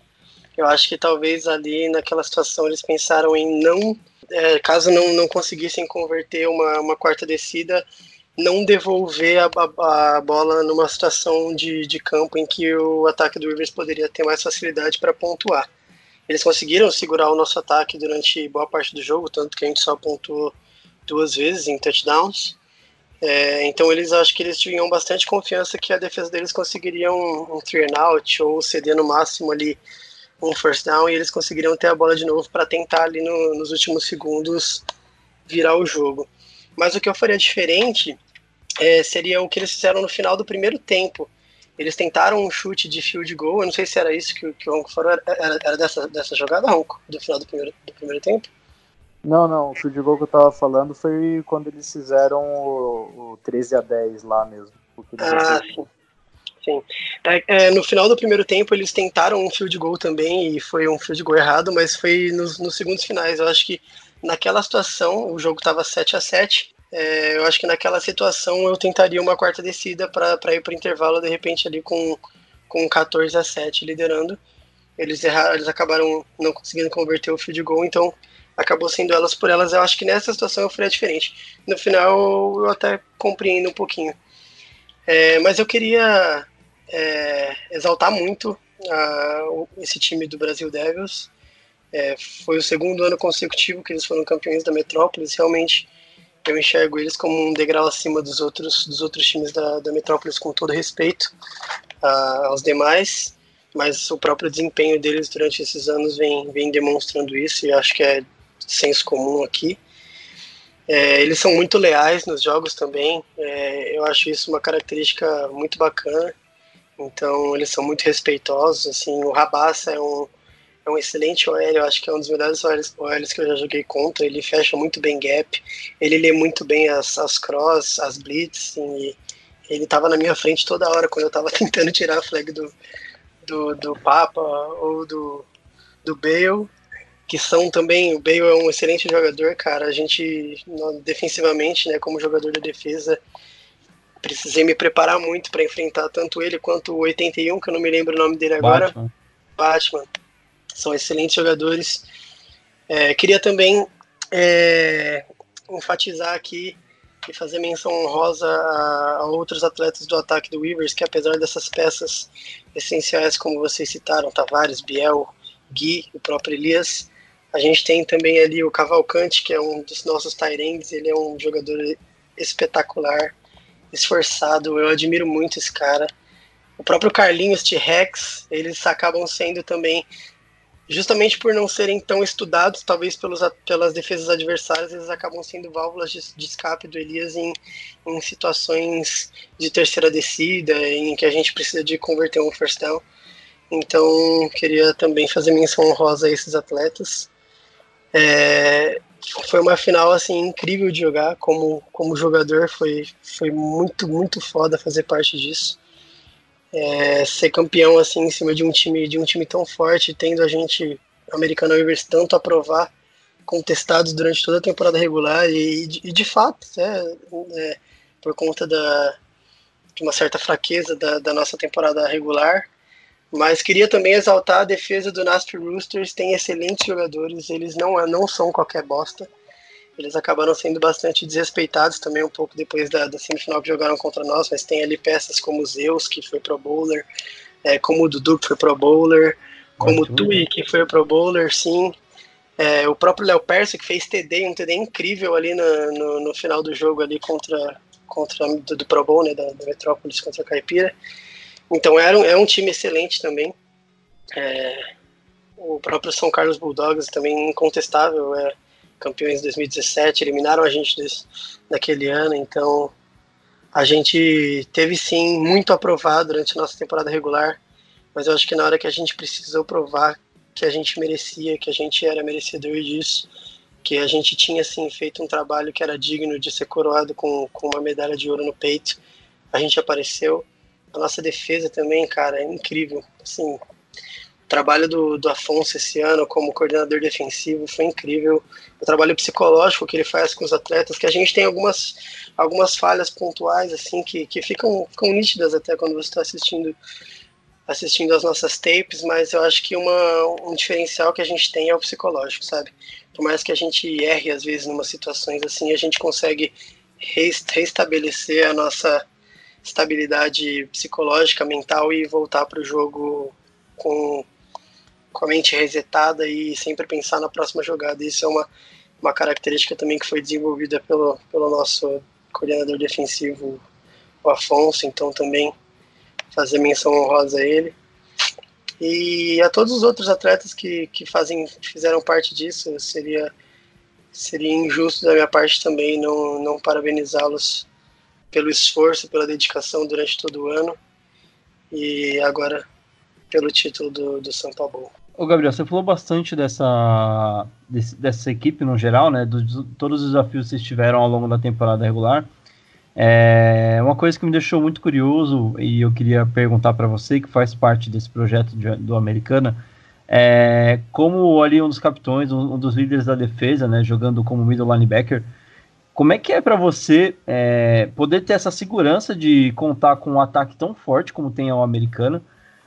Eu acho que talvez ali naquela situação eles pensaram em não é, caso não, não conseguissem converter uma, uma quarta descida, não devolver a, a, a, bola numa situação de, de campo em que o ataque do Rivers poderia ter mais facilidade para pontuar. Eles conseguiram segurar o nosso ataque durante boa parte do jogo, tanto que a gente só pontuou duas vezes em touchdowns. É, então eles acho que eles tinham bastante confiança que a defesa deles conseguiria um, um three and out ou ceder no máximo ali um first down e eles conseguiriam ter a bola de novo para tentar ali no, nos últimos segundos virar o jogo. Mas o que eu faria diferente é, seria o que eles fizeram no final do primeiro tempo. Eles tentaram um chute de field goal, eu não sei se era isso que, que o Ronco falou, era, era, dessa, dessa jogada, Ronco, do final do primeiro, do primeiro tempo? Não, não, o field goal que eu tava falando foi quando eles fizeram o, o 13 a 10 lá mesmo. Ah, sim. Sim. É, é, no final do primeiro tempo eles tentaram um field goal também e foi um field goal errado, mas foi nos, nos segundos finais. Eu acho que naquela situação, o jogo estava 7 a 7 é, eu acho que naquela situação eu tentaria uma quarta descida para ir para o intervalo, de repente ali com, com 14 a 7 liderando. Eles, erraram, eles acabaram não conseguindo converter o field goal, então acabou sendo elas por elas. Eu acho que nessa situação eu faria diferente. No final eu até compreendo um pouquinho. É, mas eu queria é, exaltar muito a, esse time do Brasil Devils. É, foi o segundo ano consecutivo que eles foram campeões da Metrópolis. Realmente, eu enxergo eles como um degrau acima dos outros, dos outros times da, da Metrópolis, com todo respeito a, aos demais. Mas o próprio desempenho deles durante esses anos vem, vem demonstrando isso, e acho que é senso comum aqui. É, eles são muito leais nos jogos também. É, eu acho isso uma característica muito bacana. Então eles são muito respeitosos. Assim, o Rabassa é um, é um excelente OL. Eu acho que é um dos melhores OLs que eu já joguei contra. Ele fecha muito bem gap. Ele lê muito bem as, as cross, as blitz. Assim, ele estava na minha frente toda hora quando eu estava tentando tirar a flag do, do, do Papa ou do, do Bale que são também, o Bale é um excelente jogador, cara. A gente, defensivamente, né, como jogador de defesa, precisei me preparar muito para enfrentar tanto ele quanto o 81, que eu não me lembro o nome dele agora. Batman. Batman. São excelentes jogadores. É, queria também é, enfatizar aqui e fazer menção honrosa a, a, outros atletas do ataque do Weavers, que apesar dessas peças essenciais, como vocês citaram, Tavares, Biel, Gui, o próprio Elias, A gente tem também ali o Cavalcante, que é um dos nossos Tyrands, ele é um jogador espetacular, esforçado, eu admiro muito esse cara. O próprio Carlinhos T-Rex, eles acabam sendo também, justamente por não serem tão estudados, talvez pelos, pelas defesas adversárias, eles acabam sendo válvulas de, de escape do Elias em, em situações de terceira descida, em que a gente precisa de converter um first down. Então, queria também fazer menção honrosa a esses atletas. É, foi uma final assim incrível de jogar como como jogador foi foi muito muito foda fazer parte disso é, ser campeão assim em cima de um time de um time tão forte tendo a gente americano Rivers tanto a provar contestados durante toda a temporada regular e, e de fato é, é, por conta da de uma certa fraqueza da, da nossa temporada regular mas queria também exaltar a defesa do Nashville Roosters, tem excelentes jogadores, eles não, não são qualquer bosta. Eles acabaram sendo bastante desrespeitados também um pouco depois da, da semifinal que jogaram contra nós, mas tem ali peças como o Zeus, que foi pro bowler, é, como o Dudu, que foi pro bowler, como o Tui, que foi pro bowler, sim. É, o próprio Léo Perso, que fez TD, um TD incrível ali no, no, no final do jogo ali contra, contra do, do Pro Bowl, né, da, da Metrópolis contra a Caipira. Então era um, é um time excelente também. É, o próprio São Carlos Bulldogs também incontestável, é campeões de 2017, eliminaram a gente desse, daquele ano, então a gente teve sim muito a provar durante a nossa temporada regular, mas eu acho que na hora que a gente precisou provar que a gente merecia, que a gente era merecedor disso, que a gente tinha sim feito um trabalho que era digno de ser coroado com, com uma medalha de ouro no peito, a gente apareceu a nossa defesa também, cara, é incrível. Assim, trabalho do, do Afonso esse ano como coordenador defensivo foi incrível. O trabalho psicológico que ele faz com os atletas, que a gente tem algumas, algumas falhas pontuais, assim, que, que ficam, ficam nítidas até quando você está assistindo assistindo as nossas tapes, mas eu acho que uma, um diferencial que a gente tem é o psicológico, sabe? Por mais que a gente erre às vezes em umas situações assim, a gente consegue restabelecer a nossa estabilidade psicológica, mental e voltar para o jogo com, com a mente resetada e sempre pensar na próxima jogada. Isso é uma, uma característica também que foi desenvolvida pelo, pelo nosso coordenador defensivo, o Afonso, então também fazer menção honrosa a ele. E a todos os outros atletas que, que fazem, fizeram parte disso, seria, seria injusto da minha parte também não, não parabenizá-los pelo esforço, pela dedicação durante todo o ano e agora pelo título do, do São Paulo. Ô Gabriel, você falou bastante dessa, desse, dessa equipe no geral, né? De todos os desafios que vocês tiveram ao longo da temporada regular. É uma coisa que me deixou muito curioso e eu queria perguntar para você que faz parte desse projeto de, do Americana, é, como ali um dos capitões, um, um, dos líderes da defesa, né, jogando como middle linebacker, como é que é para você é, poder ter essa segurança de contar com um ataque tão forte como tem o americano,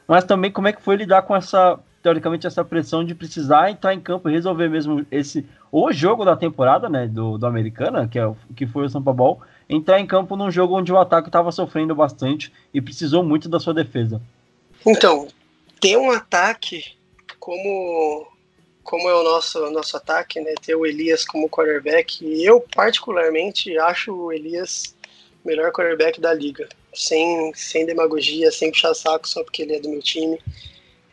mas também como é que foi lidar com essa, teoricamente, essa pressão de precisar entrar em campo e resolver mesmo esse o jogo da temporada, né, do, do americana, que, é, que foi o São Paulo, entrar em campo num jogo onde o ataque estava sofrendo bastante e precisou muito da sua defesa. Então, ter um ataque como como é o nosso, nosso ataque, né? Ter o Elias como quarterback. E eu, particularmente, acho o Elias melhor quarterback da liga. Sem, sem demagogia, sem puxar saco só porque ele é do meu time.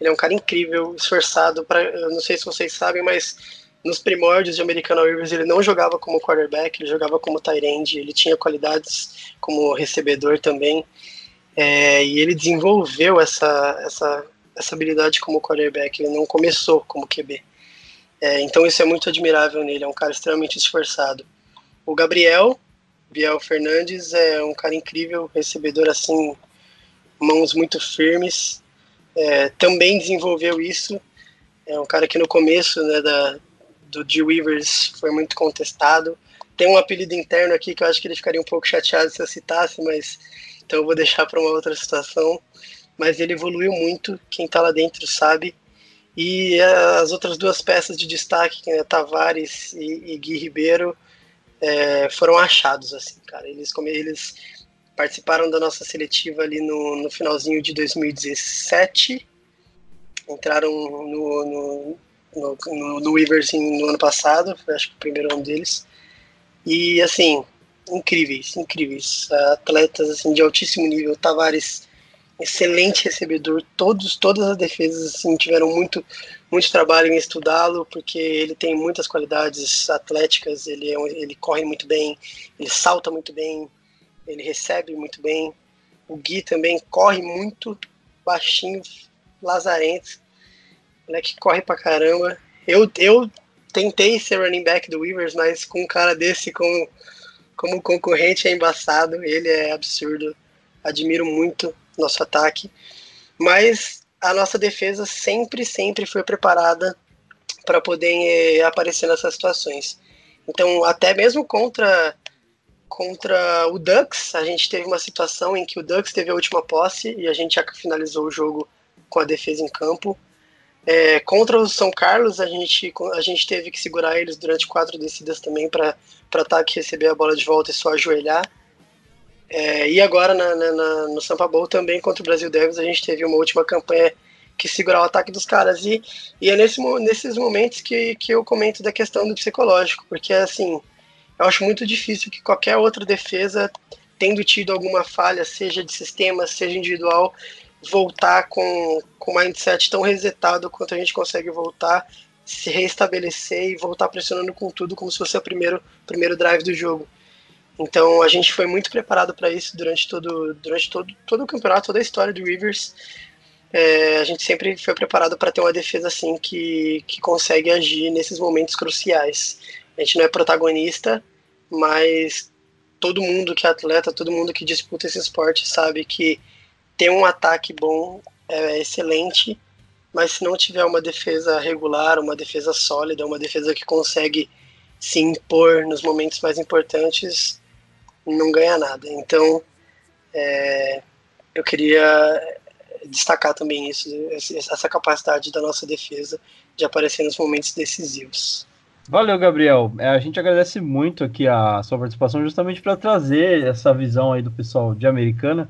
Ele é um cara incrível, esforçado. Pra, eu não sei se vocês sabem, mas nos primórdios de American Rivers ele não jogava como quarterback, ele jogava como tight end. Ele tinha qualidades como recebedor também. É, e ele desenvolveu essa, essa, essa habilidade como quarterback. Ele não começou como QB. É, então isso é muito admirável nele, é um cara extremamente esforçado. O Gabriel, Biel Fernandes, é um cara incrível, recebedor assim, mãos muito firmes. É, também desenvolveu isso. É um cara que no começo né, da, do G Weavers foi muito contestado. Tem um apelido interno aqui que eu acho que ele ficaria um pouco chateado se eu citasse, mas então eu vou deixar para uma outra situação. Mas ele evoluiu muito, quem está lá dentro sabe. E as outras duas peças de destaque, que é Tavares e, e Gui Ribeiro, é, foram achados, assim, cara. Eles, eles participaram da nossa seletiva ali no, no finalzinho de 2017, entraram no, no, no, no, Weavers no ano passado, foi acho que o primeiro ano deles. E assim, incríveis, incríveis. Atletas assim, de altíssimo nível. Tavares, excelente recebedor. Todos, todas as defesas assim, tiveram muito, muito trabalho em estudá-lo, porque ele tem muitas qualidades atléticas. Ele, é, ele corre muito bem, ele salta muito bem, ele recebe muito bem. O Gui também corre muito baixinho, lazarento. Moleque corre pra caramba. Eu, eu tentei ser running back do Weavers, mas com um cara desse como, como concorrente é embaçado. Ele é absurdo. Admiro muito nosso ataque. Mas a nossa defesa sempre, sempre foi preparada para poder eh, aparecer nessas situações. Então, até mesmo contra contra o Ducks, a gente teve uma situação em que o Ducks teve a última posse e a gente finalizou o jogo com a defesa em campo. É, contra o São Carlos, a gente, a gente teve que segurar eles durante quatro descidas também para ataque receber a bola de volta e só ajoelhar. É, e agora na, na, na, no Sampa Bowl também contra o Brasil Devils a gente teve uma última campanha que segurar o ataque dos caras. E, e é nesse, nesses momentos que, que eu comento da questão do psicológico, porque assim, eu acho muito difícil que qualquer outra defesa, tendo tido alguma falha, seja de sistema, seja individual, voltar com, o mindset tão resetado quanto a gente consegue voltar, se reestabelecer e voltar pressionando com tudo, como se fosse o primeiro, primeiro drive do jogo. Então a gente foi muito preparado para isso durante todo, durante todo, todo o campeonato, toda a história do Rivers. É, a gente sempre foi preparado para ter uma defesa assim que, que consegue agir nesses momentos cruciais. A gente não é protagonista, mas todo mundo que é atleta, todo mundo que disputa esse esporte sabe que ter um ataque bom é excelente, mas se não tiver uma defesa regular, uma defesa sólida, uma defesa que consegue se impor nos momentos mais importantes, não ganha nada. Então, é, eu queria destacar também isso, essa capacidade da nossa defesa de aparecer nos momentos decisivos. Valeu, Gabriel. É, a gente agradece muito aqui a sua participação justamente para trazer essa visão aí do pessoal de Americana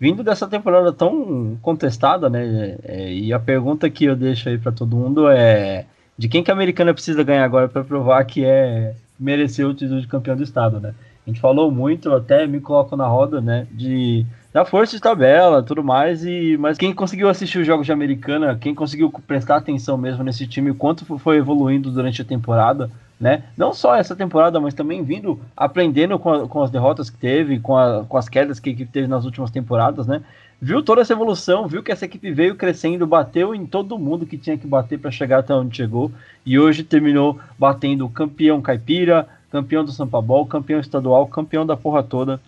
vindo dessa temporada tão contestada, né? É, e a pergunta que eu deixo aí para todo mundo é de quem que a americana precisa ganhar agora para provar que é mereceu o título de campeão do estado, né? A gente falou muito, até me coloco na roda, né? De da força de tabela, tudo mais e mas quem conseguiu assistir os jogos de americana, quem conseguiu prestar atenção mesmo nesse time, quanto foi evoluindo durante a temporada, né? Não só essa temporada, mas também vindo aprendendo com, a, com as derrotas que teve, com, a, com as quedas que a equipe teve nas últimas temporadas, né? Viu toda essa evolução, viu que essa equipe veio crescendo, bateu em todo mundo que tinha que bater para chegar até onde chegou e hoje terminou batendo campeão caipira, campeão do Sampa Ball, campeão estadual, campeão da porra toda.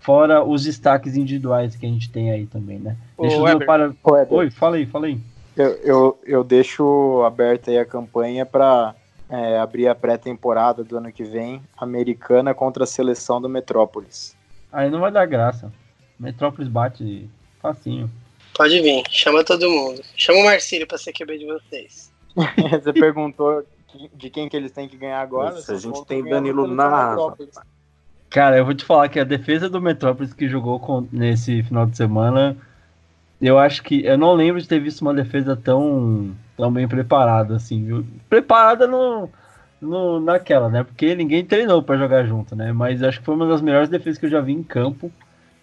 Fora os destaques individuais que a gente tem aí também, né? Deixa Ô, eu para... Oi, fala aí, fala aí. Eu, eu, eu deixo aberta aí a campanha para é, abrir a pré-temporada do ano que vem, americana contra a seleção do Metrópolis. Aí não vai dar graça. Metrópolis bate facinho. Pode vir, chama todo mundo. Chama o Marcílio para ser QB de vocês. Você perguntou de quem que eles têm que ganhar agora? Nossa, a gente tem Danilo Narra. Cara, eu vou te falar que a defesa do Metrópolis que jogou com, nesse final de semana, eu acho que. Eu não lembro de ter visto uma defesa tão tão bem preparada, assim, viu? Preparada no, no, naquela, né? Porque ninguém treinou para jogar junto, né? Mas acho que foi uma das melhores defesas que eu já vi em campo.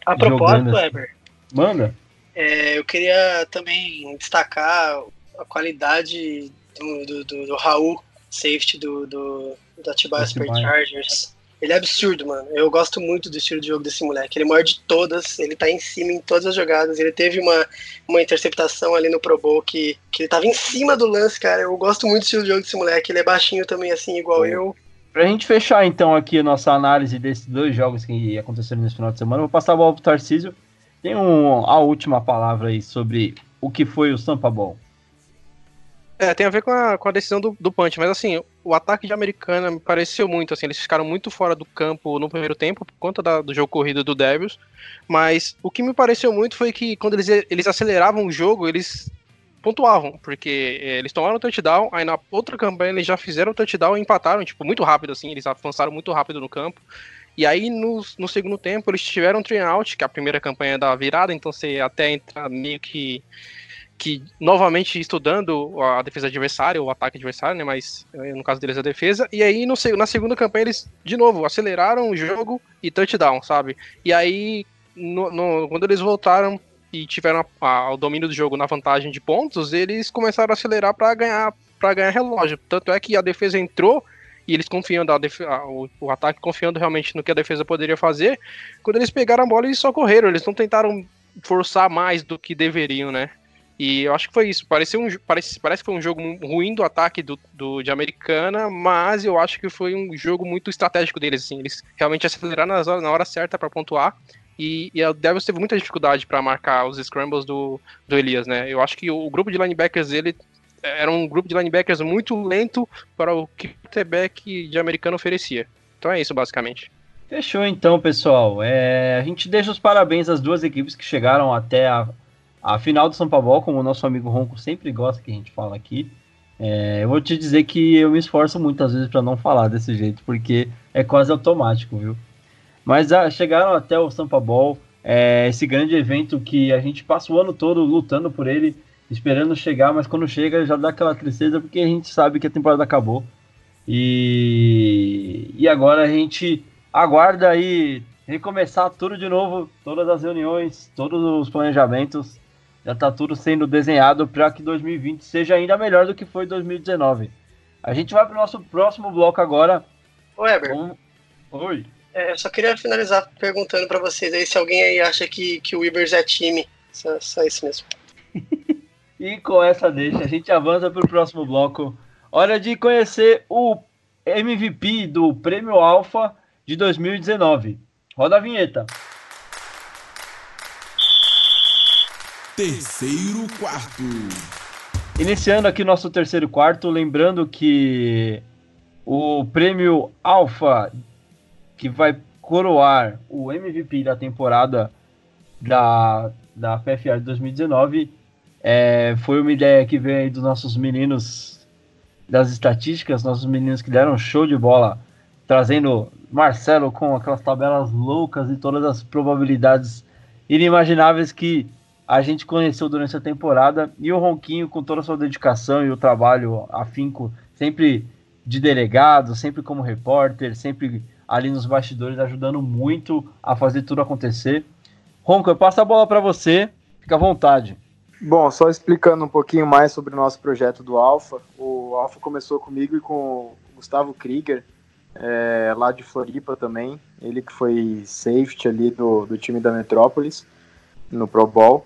A propósito, assim. Weber. Manda. É, eu queria também destacar a qualidade do, do, do, do Raul, safety do, do, do Atibaia Superchargers. Ele é absurdo, mano. Eu gosto muito do estilo de jogo desse moleque. Ele é maior de todas, ele tá em cima em todas as jogadas. Ele teve uma, uma interceptação ali no Pro Bowl que, que ele tava em cima do lance, cara. Eu gosto muito do estilo de jogo desse moleque. Ele é baixinho também, assim, igual é. eu. Pra gente fechar então aqui a nossa análise desses dois jogos que aconteceram nesse final de semana, eu vou passar a bola pro Tarcísio. Tem um, a última palavra aí sobre o que foi o Sampa Ball. É, tem a ver com a, com a decisão do, do punch, mas assim, o ataque de Americana me pareceu muito, assim, eles ficaram muito fora do campo no primeiro tempo por conta da, do jogo corrido do Devils, mas o que me pareceu muito foi que quando eles, eles aceleravam o jogo, eles pontuavam, porque é, eles tomaram o touchdown, aí na outra campanha eles já fizeram o touchdown e empataram, tipo, muito rápido, assim, eles avançaram muito rápido no campo, e aí no, no segundo tempo eles tiveram um three out, que é a primeira campanha da virada, então você até entra meio que que novamente estudando a defesa adversária, o ataque adversário, né? Mas eh, no caso deles a defesa. E aí no, na segunda campanha eles, de novo, aceleraram o jogo e touchdown, sabe? E aí, no, no, quando eles voltaram e tiveram a, a, o domínio do jogo na vantagem de pontos, eles começaram a acelerar para ganhar para ganhar relógio. Tanto é que a defesa entrou e eles confiando, a a, o, o, ataque confiando realmente no que a defesa poderia fazer. Quando eles pegaram a bola, eles só correram, eles não tentaram forçar mais do que deveriam, né? E eu acho que foi isso. Parece, um, parece, parece que foi um jogo ruim do ataque do, do, de Americana, mas eu acho que foi um jogo muito estratégico deles. Assim. Eles realmente aceleraram na hora, na hora certa para pontuar. E, e a Devils teve muita dificuldade para marcar os scrambles do, do Elias, né? Eu acho que o, o grupo de linebackers dele era um grupo de linebackers muito lento para o que o quarterback de americano oferecia. Então é isso, basicamente. Fechou então, pessoal. É, a gente deixa os parabéns às duas equipes que chegaram até a a final do São Paulo, como o nosso amigo Ronco sempre gosta que a gente fala aqui, é, eu vou te dizer que eu me esforço muitas vezes para não falar desse jeito, porque é quase automático, viu? Mas ah, chegaram até o São Paulo, é, esse grande evento que a gente passa o ano todo lutando por ele, esperando chegar, mas quando chega já dá aquela tristeza, porque a gente sabe que a temporada acabou. E, e agora a gente aguarda aí recomeçar tudo de novo, todas as reuniões, todos os planejamentos já está tudo sendo desenhado para que 2020 seja ainda melhor do que foi 2019. A gente vai para o nosso próximo bloco agora. Ô, Eber. Oi. É, eu só queria finalizar perguntando para vocês aí se alguém aí acha que, que o Ibers é time. Só, só isso mesmo. e com essa deixa, a gente avança para o próximo bloco. Hora de conhecer o MVP do Prêmio Alpha de 2019. Roda a vinheta. Terceiro quarto. Iniciando aqui nosso terceiro quarto, lembrando que o prêmio Alpha, que vai coroar o MVP da temporada da, da PFA de 2019, é, foi uma ideia que veio aí dos nossos meninos das estatísticas, nossos meninos que deram show de bola, trazendo Marcelo com aquelas tabelas loucas e todas as probabilidades inimagináveis que a gente conheceu durante a temporada e o Ronquinho, com toda a sua dedicação e o trabalho afinco, sempre de delegado, sempre como repórter, sempre ali nos bastidores, ajudando muito a fazer tudo acontecer. Ronco, eu passo a bola para você, fica à vontade. Bom, só explicando um pouquinho mais sobre o nosso projeto do Alfa. O Alfa começou comigo e com o Gustavo Krieger, é, lá de Floripa também. Ele que foi safety ali do, do time da Metrópolis no Pro Bowl.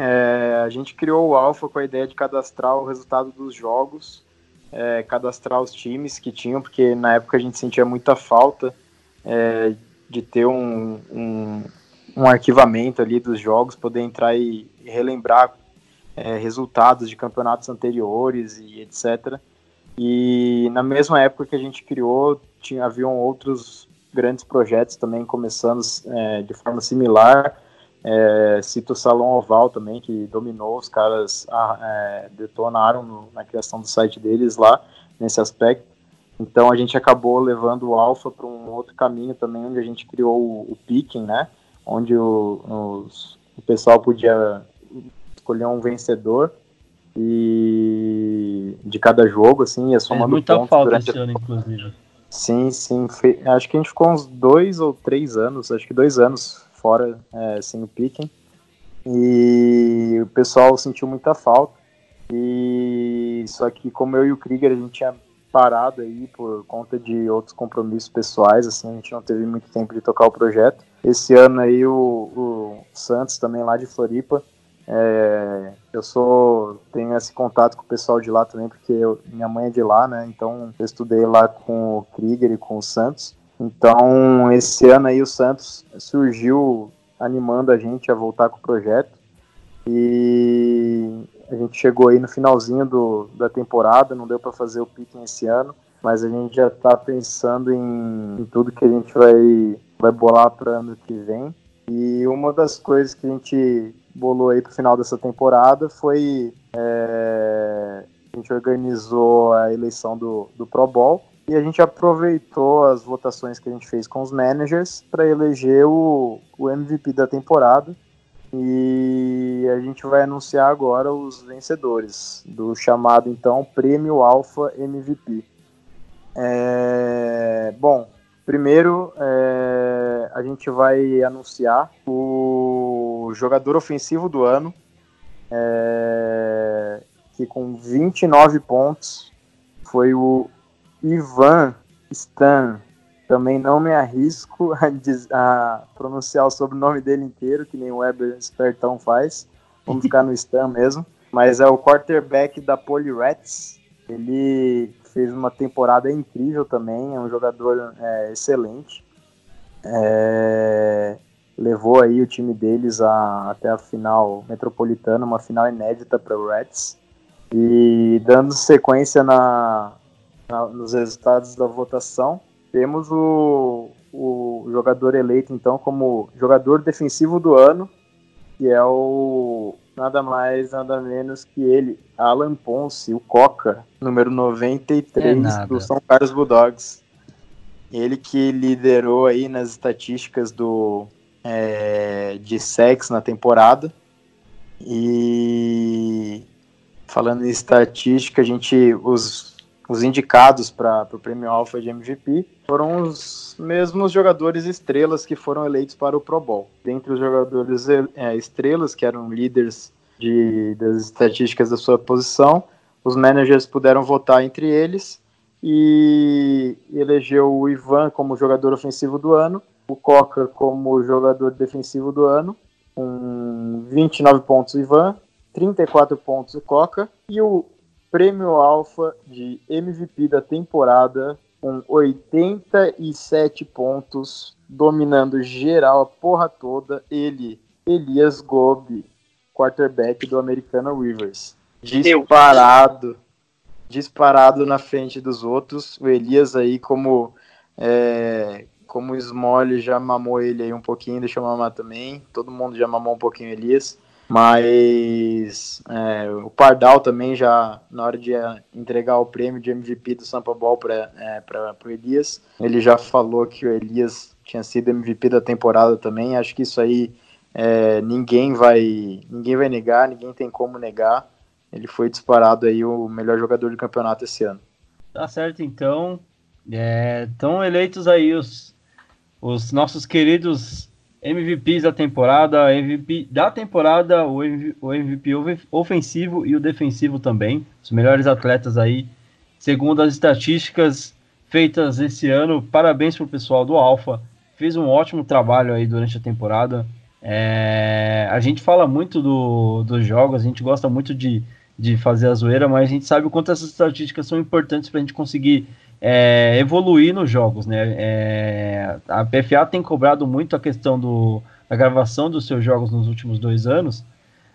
É, a gente criou o Alpha com a ideia de cadastrar o resultado dos jogos, é, cadastrar os times que tinham, porque na época a gente sentia muita falta é, de ter um, um, um, arquivamento ali dos jogos, poder entrar e, relembrar é, resultados de campeonatos anteriores e etc. E na mesma época que a gente criou, tinha, haviam outros grandes projetos também começando é, de forma similar, é, cito o Salão Oval também, que dominou, os caras ah, é, detonaram no, na criação do site deles lá, nesse aspecto. Então a gente acabou levando o Alpha para um outro caminho também, onde a gente criou o, o Picking, né? Onde o, os, o pessoal podia escolher um vencedor e de cada jogo, assim, ia somando é muita pontos falta durante... esse ano, inclusive. Sim, sim. Fe... Acho que a gente ficou uns dois ou três anos, acho que dois anos fora é, sem o Piquen. E o pessoal sentiu muita falta. E só que como eu e o Krieger a gente tinha parado aí por conta de outros compromissos pessoais, assim, a gente não teve muito tempo de tocar o projeto. Esse ano aí o, o Santos também lá de Floripa, é, eu sou tenho esse contato com o pessoal de lá também porque eu, minha mãe é de lá, né? Então eu estudei lá com o Krieger e com o Santos. Então, esse ano aí o Santos surgiu animando a gente a voltar com o projeto. E a gente chegou aí no finalzinho do, da temporada, não deu para fazer o pique esse ano, mas a gente já está pensando em, em, tudo que a gente vai, vai bolar para ano que vem. E uma das coisas que a gente bolou aí para o final dessa temporada foi é, a gente organizou a eleição do, do Pro Bowl e a gente aproveitou as votações que a gente fez com os managers para eleger o, o MVP da temporada. E a gente vai anunciar agora os vencedores do chamado então Prêmio Alpha MVP. É, bom, primeiro é, a gente vai anunciar o jogador ofensivo do ano, é, que com 29 pontos foi o Ivan Stan. Também não me arrisco a, diz, a, pronunciar o sobrenome dele inteiro, que nem o Weber Espertão faz. Vamos ficar no Stan mesmo. Mas é o quarterback da Rats. Ele fez uma temporada incrível também, é um jogador é, excelente. É, levou aí o time deles a, até a final metropolitana, uma final inédita para o Reds. E dando sequência na, na, nos resultados da votação, temos o, o jogador eleito então como jogador defensivo do ano, que é o nada mais, nada menos que ele, Alan Ponce, o Coca, número 93 é do São Carlos Bulldogs. Ele que liderou aí nas estatísticas do é, de sex na temporada. E falando em estatística, a gente os os indicados para o prêmio Alpha de MVP foram os mesmos jogadores estrelas que foram eleitos para o Pro Bowl. Dentre os jogadores é, estrelas, que eram líderes de, das estatísticas da sua posição, os managers puderam votar entre eles e elegeu o Ivan como jogador ofensivo do ano, o Coca como jogador defensivo do ano, com 29 pontos o Ivan, 34 pontos o Coca, e o prêmio Alpha de MVP da temporada com 87 pontos, dominando geral a porra toda. Ele, Elias Gobi, quarterback do Americana Rivers. Disparado. Disparado na frente dos outros. O Elias aí, como é, como o já mamou ele aí um pouquinho, deixa eu mamar também. Todo mundo já mamou um pouquinho o Elias. Mas é, o Pardal também já, na hora de é, entregar o prêmio de MVP do Sampa Ball para é, Elias, ele já falou que o Elias tinha sido MVP da temporada também. Acho que isso aí é, ninguém vai ninguém vai negar, ninguém tem como negar. Ele foi disparado aí o melhor jogador do campeonato esse ano. Tá certo, então. Estão é, eleitos aí os, os nossos queridos MVPs da temporada, MVP da temporada, o MVP ofensivo e o defensivo também. Os melhores atletas aí, segundo as estatísticas feitas esse ano. Parabéns pro pessoal do Alfa. Fez um ótimo trabalho aí durante a temporada. É, a gente fala muito do, dos jogos, a gente gosta muito de, de fazer a zoeira, mas a gente sabe o quanto essas estatísticas são importantes para a gente conseguir é, evoluir nos jogos, né? É, a PFA tem cobrado muito a questão do, da gravação dos seus jogos nos últimos dois anos,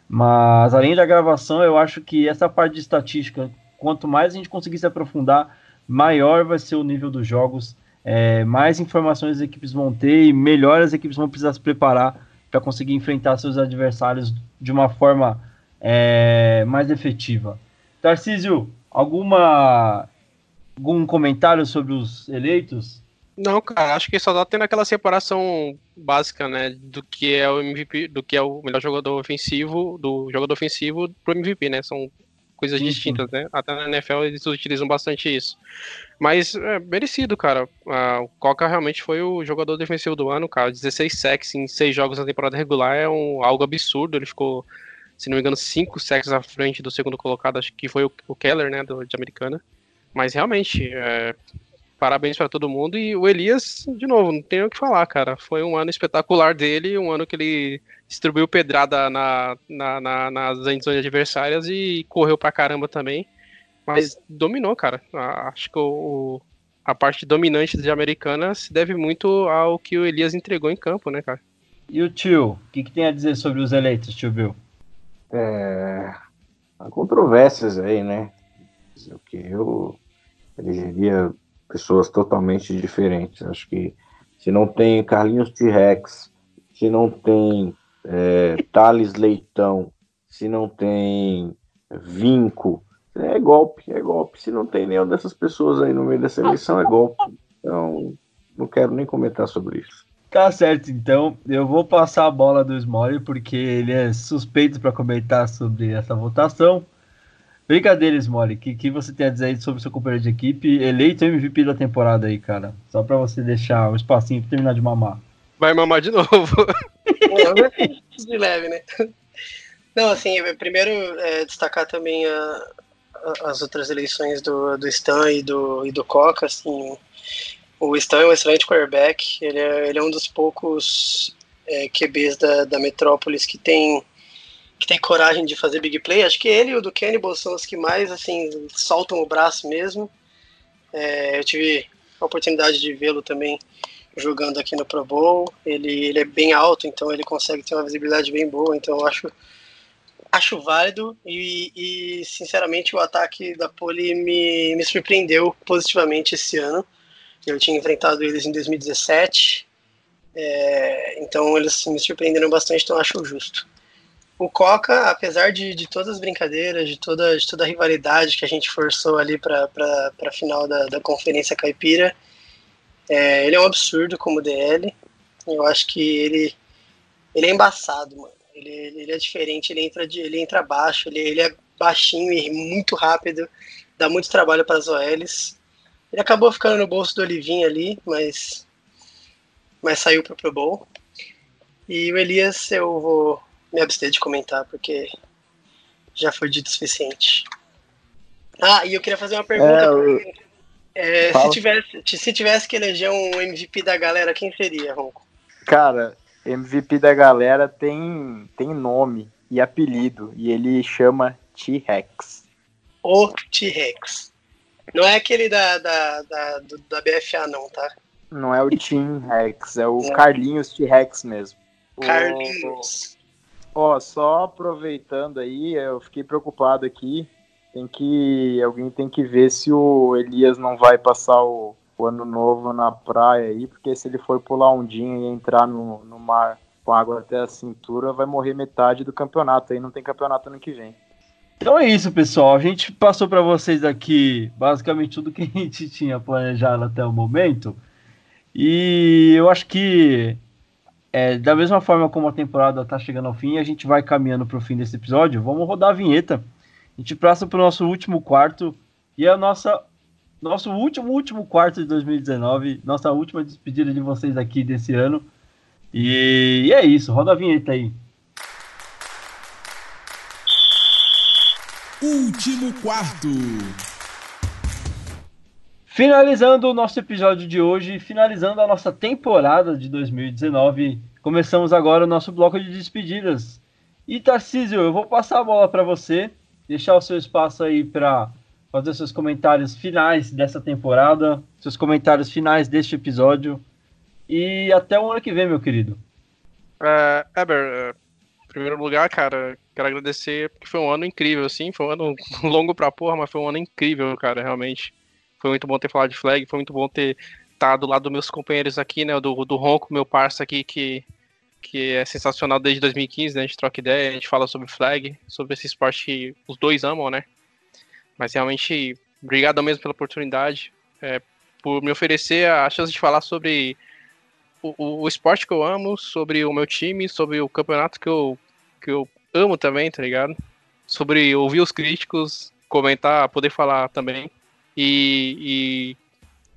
mas além da gravação, eu acho que essa parte de estatística, quanto mais a gente conseguir se aprofundar, maior vai ser o nível dos jogos, é, mais informações as equipes vão ter e melhor as equipes vão precisar se preparar para conseguir enfrentar seus adversários de uma forma é, mais efetiva. Tarcísio, alguma algum comentário sobre os eleitos? Não, cara, acho que só tá tendo aquela separação básica, né, do que é o MVP, do que é o melhor jogador ofensivo, do jogador ofensivo pro MVP, né? São coisas sim, distintas, né? Até na NFL eles utilizam bastante isso. Mas é merecido, cara. Ah, o Coca realmente foi o jogador defensivo do ano, cara. 16 sacks em 6 jogos na temporada regular é um, algo absurdo. Ele ficou, se não me engano, 5 sacks à frente do segundo colocado, acho que foi o, o Keller, né, do, de Americana. Mas realmente, é, parabéns para todo mundo. E o Elias, de novo, não tenho o que falar, cara. Foi um ano espetacular dele, um ano que ele distribuiu pedrada na, na, na, nas endzone adversárias e correu pra caramba também. Mas dominou, cara. Acho que o, a parte dominante de Americana se deve muito ao que o Elias entregou em campo, né, cara? E o tio, o que, que tem a dizer sobre os eleitos, tio Bill? É, há controvérsias aí, né? O que eu elegeria pessoas totalmente diferentes. Acho que se não tem Carlinhos T-Rex, se não tem é, Thales Leitão, se não tem Vinco, é golpe, é golpe. Se não tem nenhuma dessas pessoas aí no meio dessa eleição, é golpe. Então, não quero nem comentar sobre isso. Tá certo, então eu vou passar a bola do Smolly porque ele é suspeito para comentar sobre essa votação. Brincadeira, Smolly, o que, que você tem a dizer aí sobre seu companheiro de equipe, eleito MVP da temporada aí, cara? Só para você deixar o espacinho pra terminar de mamar. Vai mamar de novo. de leve, né? Não, assim, primeiro é, destacar também a, a, as outras eleições do, do Stan e do, e do Coca, assim, o Stan é um excelente quarterback, ele é, ele é um dos poucos é, QBs da, da Metrópolis que tem que tem coragem de fazer big play. Acho que ele e o do Cannibal são os que mais assim soltam o braço mesmo. É, eu tive a oportunidade de vê-lo também jogando aqui no Pro Bowl. Ele, ele é bem alto, então ele consegue ter uma visibilidade bem boa. Então eu acho acho válido e, e sinceramente o ataque da Poli me, me surpreendeu positivamente esse ano. Eu tinha enfrentado eles em 2017, é, então eles me surpreenderam bastante, então acho justo. O Coca, apesar de, de todas as brincadeiras, de toda, de toda a rivalidade que a gente forçou ali para a final da, da Conferência Caipira, é, ele é um absurdo como DL. Eu acho que ele, ele é embaçado, mano. Ele, ele é diferente, ele entra, de, ele entra baixo, ele, ele é baixinho e muito rápido, dá muito trabalho para as OLs. Ele acabou ficando no bolso do Olivinho ali, mas, mas saiu para o Pro Bowl. E o Elias eu vou me abster de comentar, porque já foi dito o suficiente. Ah, e eu queria fazer uma pergunta. É, eu... é, se, tivesse, se tivesse que eleger um MVP da galera, quem seria, Ronco? Cara, MVP da galera tem, tem nome e apelido, e ele chama T-Rex. O T-Rex. Não é aquele da, da, da, da BFA, não, tá? Não é o Team Rex, é o. Carlinhos T-Rex mesmo. Carlinhos. Ó, só aproveitando aí, eu fiquei preocupado aqui. Tem que. Alguém tem que ver se o Elias não vai passar o, o ano novo na praia aí, porque se ele for pular ondinha e entrar no, no mar com água até a cintura, vai morrer metade do campeonato aí, não tem campeonato ano que vem. Então é isso, pessoal. A gente passou para vocês aqui basicamente tudo que a gente tinha planejado até o momento. E eu acho que é, da mesma forma como a temporada está chegando ao fim, a gente vai caminhando para o fim desse episódio. Vamos rodar a vinheta. A gente passa para o nosso último quarto e é a nossa nosso último último quarto de 2019, nossa última despedida de vocês aqui desse ano. E, e é isso. Roda a vinheta aí. Último quarto. Finalizando o nosso episódio de hoje, finalizando a nossa temporada de 2019, começamos agora o nosso bloco de despedidas. E Tarcísio, eu vou passar a bola para você, deixar o seu espaço aí para fazer seus comentários finais dessa temporada, seus comentários finais deste episódio. E até o ano que vem, meu querido. Uh, Eber, uh, em primeiro lugar, cara, quero agradecer porque foi um ano incrível, assim, foi um ano longo pra porra, mas foi um ano incrível, cara, realmente. Foi muito bom ter falado de flag, foi muito bom ter estar tá do lado dos meus companheiros aqui, né, do, do Ronco, meu parça aqui, que, que é sensacional desde 2015, né, a gente troca ideia, a gente fala sobre flag, sobre esse esporte que os dois amam, né, mas realmente, obrigado mesmo pela oportunidade, é, por me oferecer a chance de falar sobre o, o, o, esporte que eu amo, sobre o meu time, sobre o campeonato que eu, que eu amo também, tá ligado? Sobre ouvir os críticos, comentar, poder falar também. E,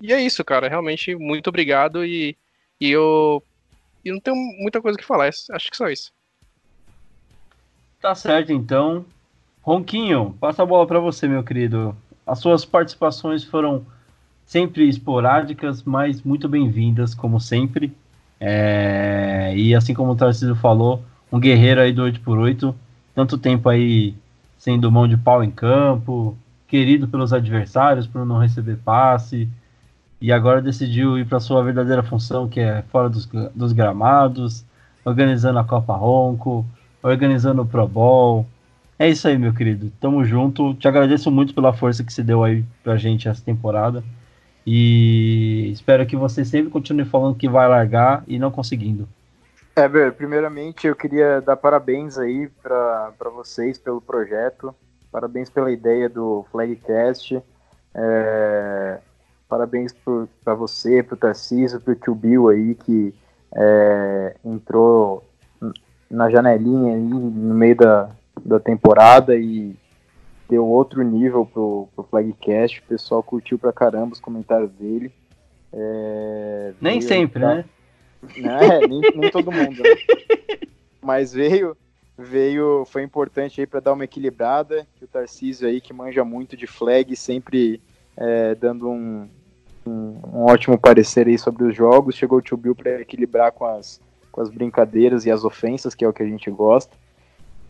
e, e é isso, cara. Realmente, muito obrigado. E, e eu, e não tenho muita coisa que falar. Acho que só isso. Tá certo, então. Ronquinho, passa a bola para você, meu querido. As suas participações foram sempre esporádicas, mas muito bem-vindas, como sempre. É... E assim como o Tarcísio falou, um guerreiro aí do 8x8, tanto tempo aí sendo mão de pau em campo, querido pelos adversários por não receber passe, e agora decidiu ir para sua verdadeira função, que é fora dos, dos gramados, organizando a Copa Ronco, organizando o Pro Bowl. É isso aí, meu querido. Tamo junto. Te agradeço muito pela força que você deu aí pra gente essa temporada. E espero que você sempre continue falando que vai largar e não conseguindo. Eber, primeiramente eu queria dar parabéns aí para vocês pelo projeto, parabéns pela ideia do Flagcast, é, parabéns para você, para o Tarcísio, para o Tio Bill aí, que é, entrou na janelinha aí no meio da, da temporada e deu outro nível pro, pro Flagcast. O pessoal curtiu pra caramba os comentários dele. É, nem sempre, pra... né? É, nem, nem todo mundo, né? Mas veio, veio, foi importante aí para dar uma equilibrada. Que o Tarcísio aí, que manja muito de flag, sempre é, dando um, um, um, ótimo parecer aí sobre os jogos. Chegou o Tio Bill para equilibrar com as, com as brincadeiras e as ofensas, que é o que a gente gosta.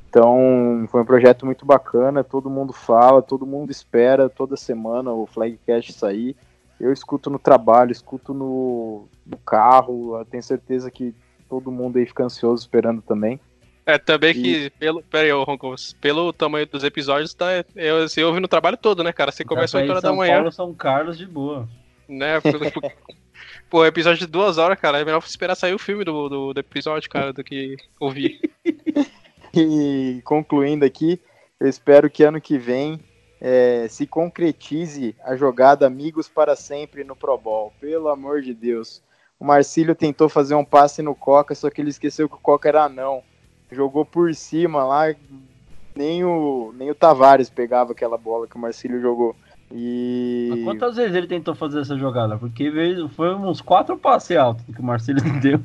Então, foi um projeto muito bacana, todo mundo fala, todo mundo espera toda semana o Flagcast sair. Eu escuto no trabalho, escuto no, no carro, tenho certeza que todo mundo aí fica ansioso esperando também. É, também e... que, pelo, peraí, Ronco, pelo tamanho dos episódios, tá, eu, você ouve no trabalho todo, né, cara? Você começa 8 horas da manhã. Paulo, São Carlos de boa. Né, pô, episódio de duas horas, cara, é melhor esperar sair o filme do, do, do episódio, cara, do que ouvir. E concluindo aqui, eu espero que ano que vem é, se concretize a jogada Amigos para Sempre no Pro Bowl. Pelo amor de Deus. O Marcílio tentou fazer um passe no Coca, só que ele esqueceu que o Coca era anão. Jogou por cima lá, nem o, nem o Tavares pegava aquela bola que o Marcílio jogou. E... Mas quantas vezes ele tentou fazer essa jogada? Porque veio, foi uns quatro passes altos que o Marcílio deu.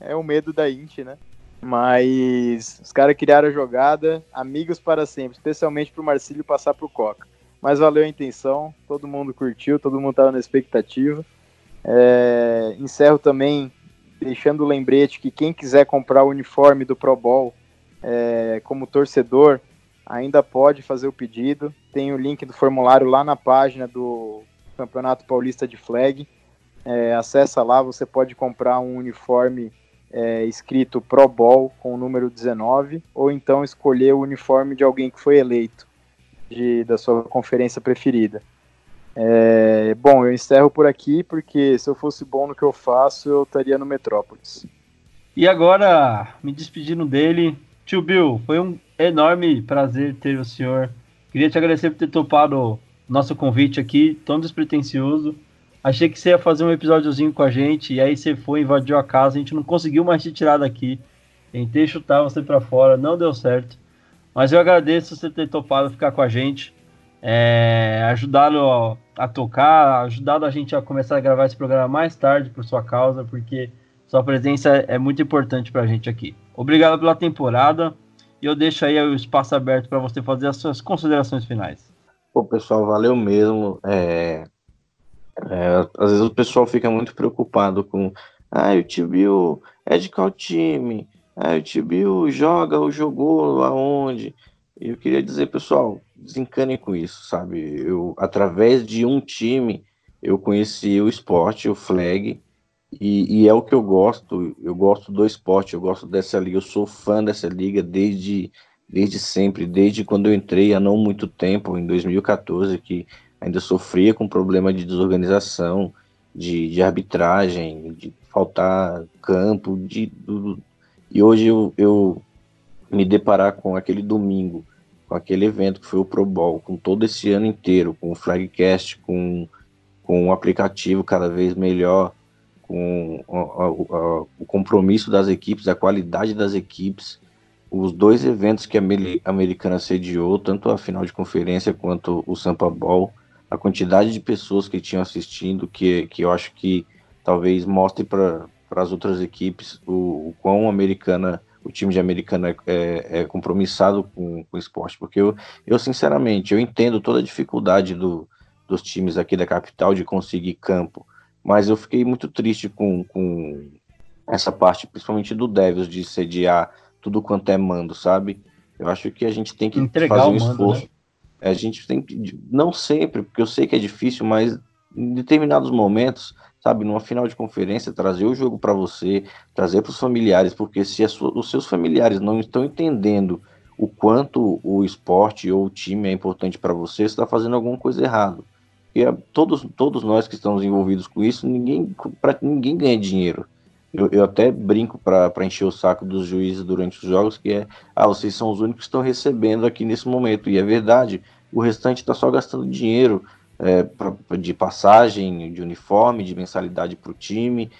é o medo da Int, né? Mas os caras criaram a jogada, amigos para sempre, especialmente pro Marcílio passar pro Coca. Mas valeu a intenção, todo mundo curtiu, todo mundo tava na expectativa. É, encerro também deixando o lembrete que quem quiser comprar o uniforme do Pro Bowl é, como torcedor, ainda pode fazer o pedido. Tem o link do formulário lá na página do Campeonato Paulista de Flag. É, acessa lá, você pode comprar um uniforme é, escrito Pro Bowl com o número 19, ou então escolher o uniforme de alguém que foi eleito de, da sua conferência preferida. É, bom, eu encerro por aqui, porque se eu fosse bom no que eu faço, eu estaria no Metrópolis. E agora, me despedindo dele, tio Bill, foi um enorme prazer ter o senhor. Queria te agradecer por ter topado nosso convite aqui, tão despretensioso. Achei que você ia fazer um episódiozinho com a gente, e aí você foi, invadiu a casa, a gente não conseguiu mais te tirar daqui. Tentei chutar você para fora, não deu certo. Mas eu agradeço você ter topado ficar com a gente, é, ajudado a tocar, ajudado a gente a começar a gravar esse programa mais tarde por sua causa, porque sua presença é muito importante para a gente aqui. Obrigado pela temporada e eu deixo aí o espaço aberto para você fazer as suas considerações finais. Pô, pessoal, valeu mesmo. É, é, às vezes o pessoal fica muito preocupado com ah, o Tibio é de qual time? Ah, o Tibio joga ou jogou aonde? E eu queria dizer, pessoal, desencanem com isso, sabe? Eu, através de um time, eu conheci o esporte, o flag, e, e, é o que eu gosto. Eu gosto do esporte, eu gosto dessa liga, eu sou fã dessa liga desde, desde sempre, desde quando eu entrei há não muito tempo, em 2014, que ainda sofria com problema de desorganização, de, de arbitragem, de faltar campo, de, e hoje eu, eu me deparar com aquele domingo, com aquele evento que foi o Pro Bowl, com todo esse ano inteiro, com o Flagcast, com, com um aplicativo cada vez melhor, com a, a, a, o compromisso das equipes, a qualidade das equipes, os dois eventos que a Americana sediou, tanto a final de conferência quanto o Sampa Bowl, a quantidade de pessoas que tinham assistindo, que, que eu acho que talvez mostre para as outras equipes o, o quão americana o time de americana é, é, é compromissado com, com o esporte, porque eu, eu sinceramente eu entendo toda a dificuldade do, dos times aqui da capital de conseguir campo, mas eu fiquei muito triste com, com essa parte, principalmente do Devils, de sediar tudo quanto é mando, sabe? Eu acho que a gente tem que Entregar fazer um mando, esforço. Né? A gente tem que, não sempre, porque eu sei que é difícil, mas em determinados momentos, sabe, numa final de conferência, trazer o jogo para você, trazer para os familiares, porque se os seus familiares não estão entendendo o quanto o esporte ou o time é importante para você, você está fazendo alguma coisa errada. E todos, todos nós que estamos envolvidos com isso, ninguém, pra, ninguém ganha dinheiro. Eu, eu até brinco para encher o saco dos juízes durante os jogos, que é, ah, vocês são os únicos que estão recebendo aqui nesse momento. E é verdade, o restante está só gastando dinheiro é, pra, de passagem, de uniforme, de mensalidade para o time,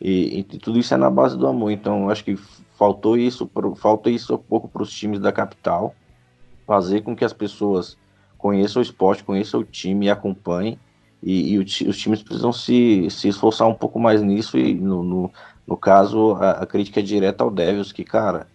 e, e, tudo isso é na base do amor. Então, acho que faltou isso, falta isso um pouco para os times da capital, fazer com que as pessoas conheçam o esporte, conheçam o time e acompanhem. E, e o, os times precisam se, se esforçar um pouco mais nisso. E no, no, no caso, a, a, crítica é direta ao Devils, que, cara,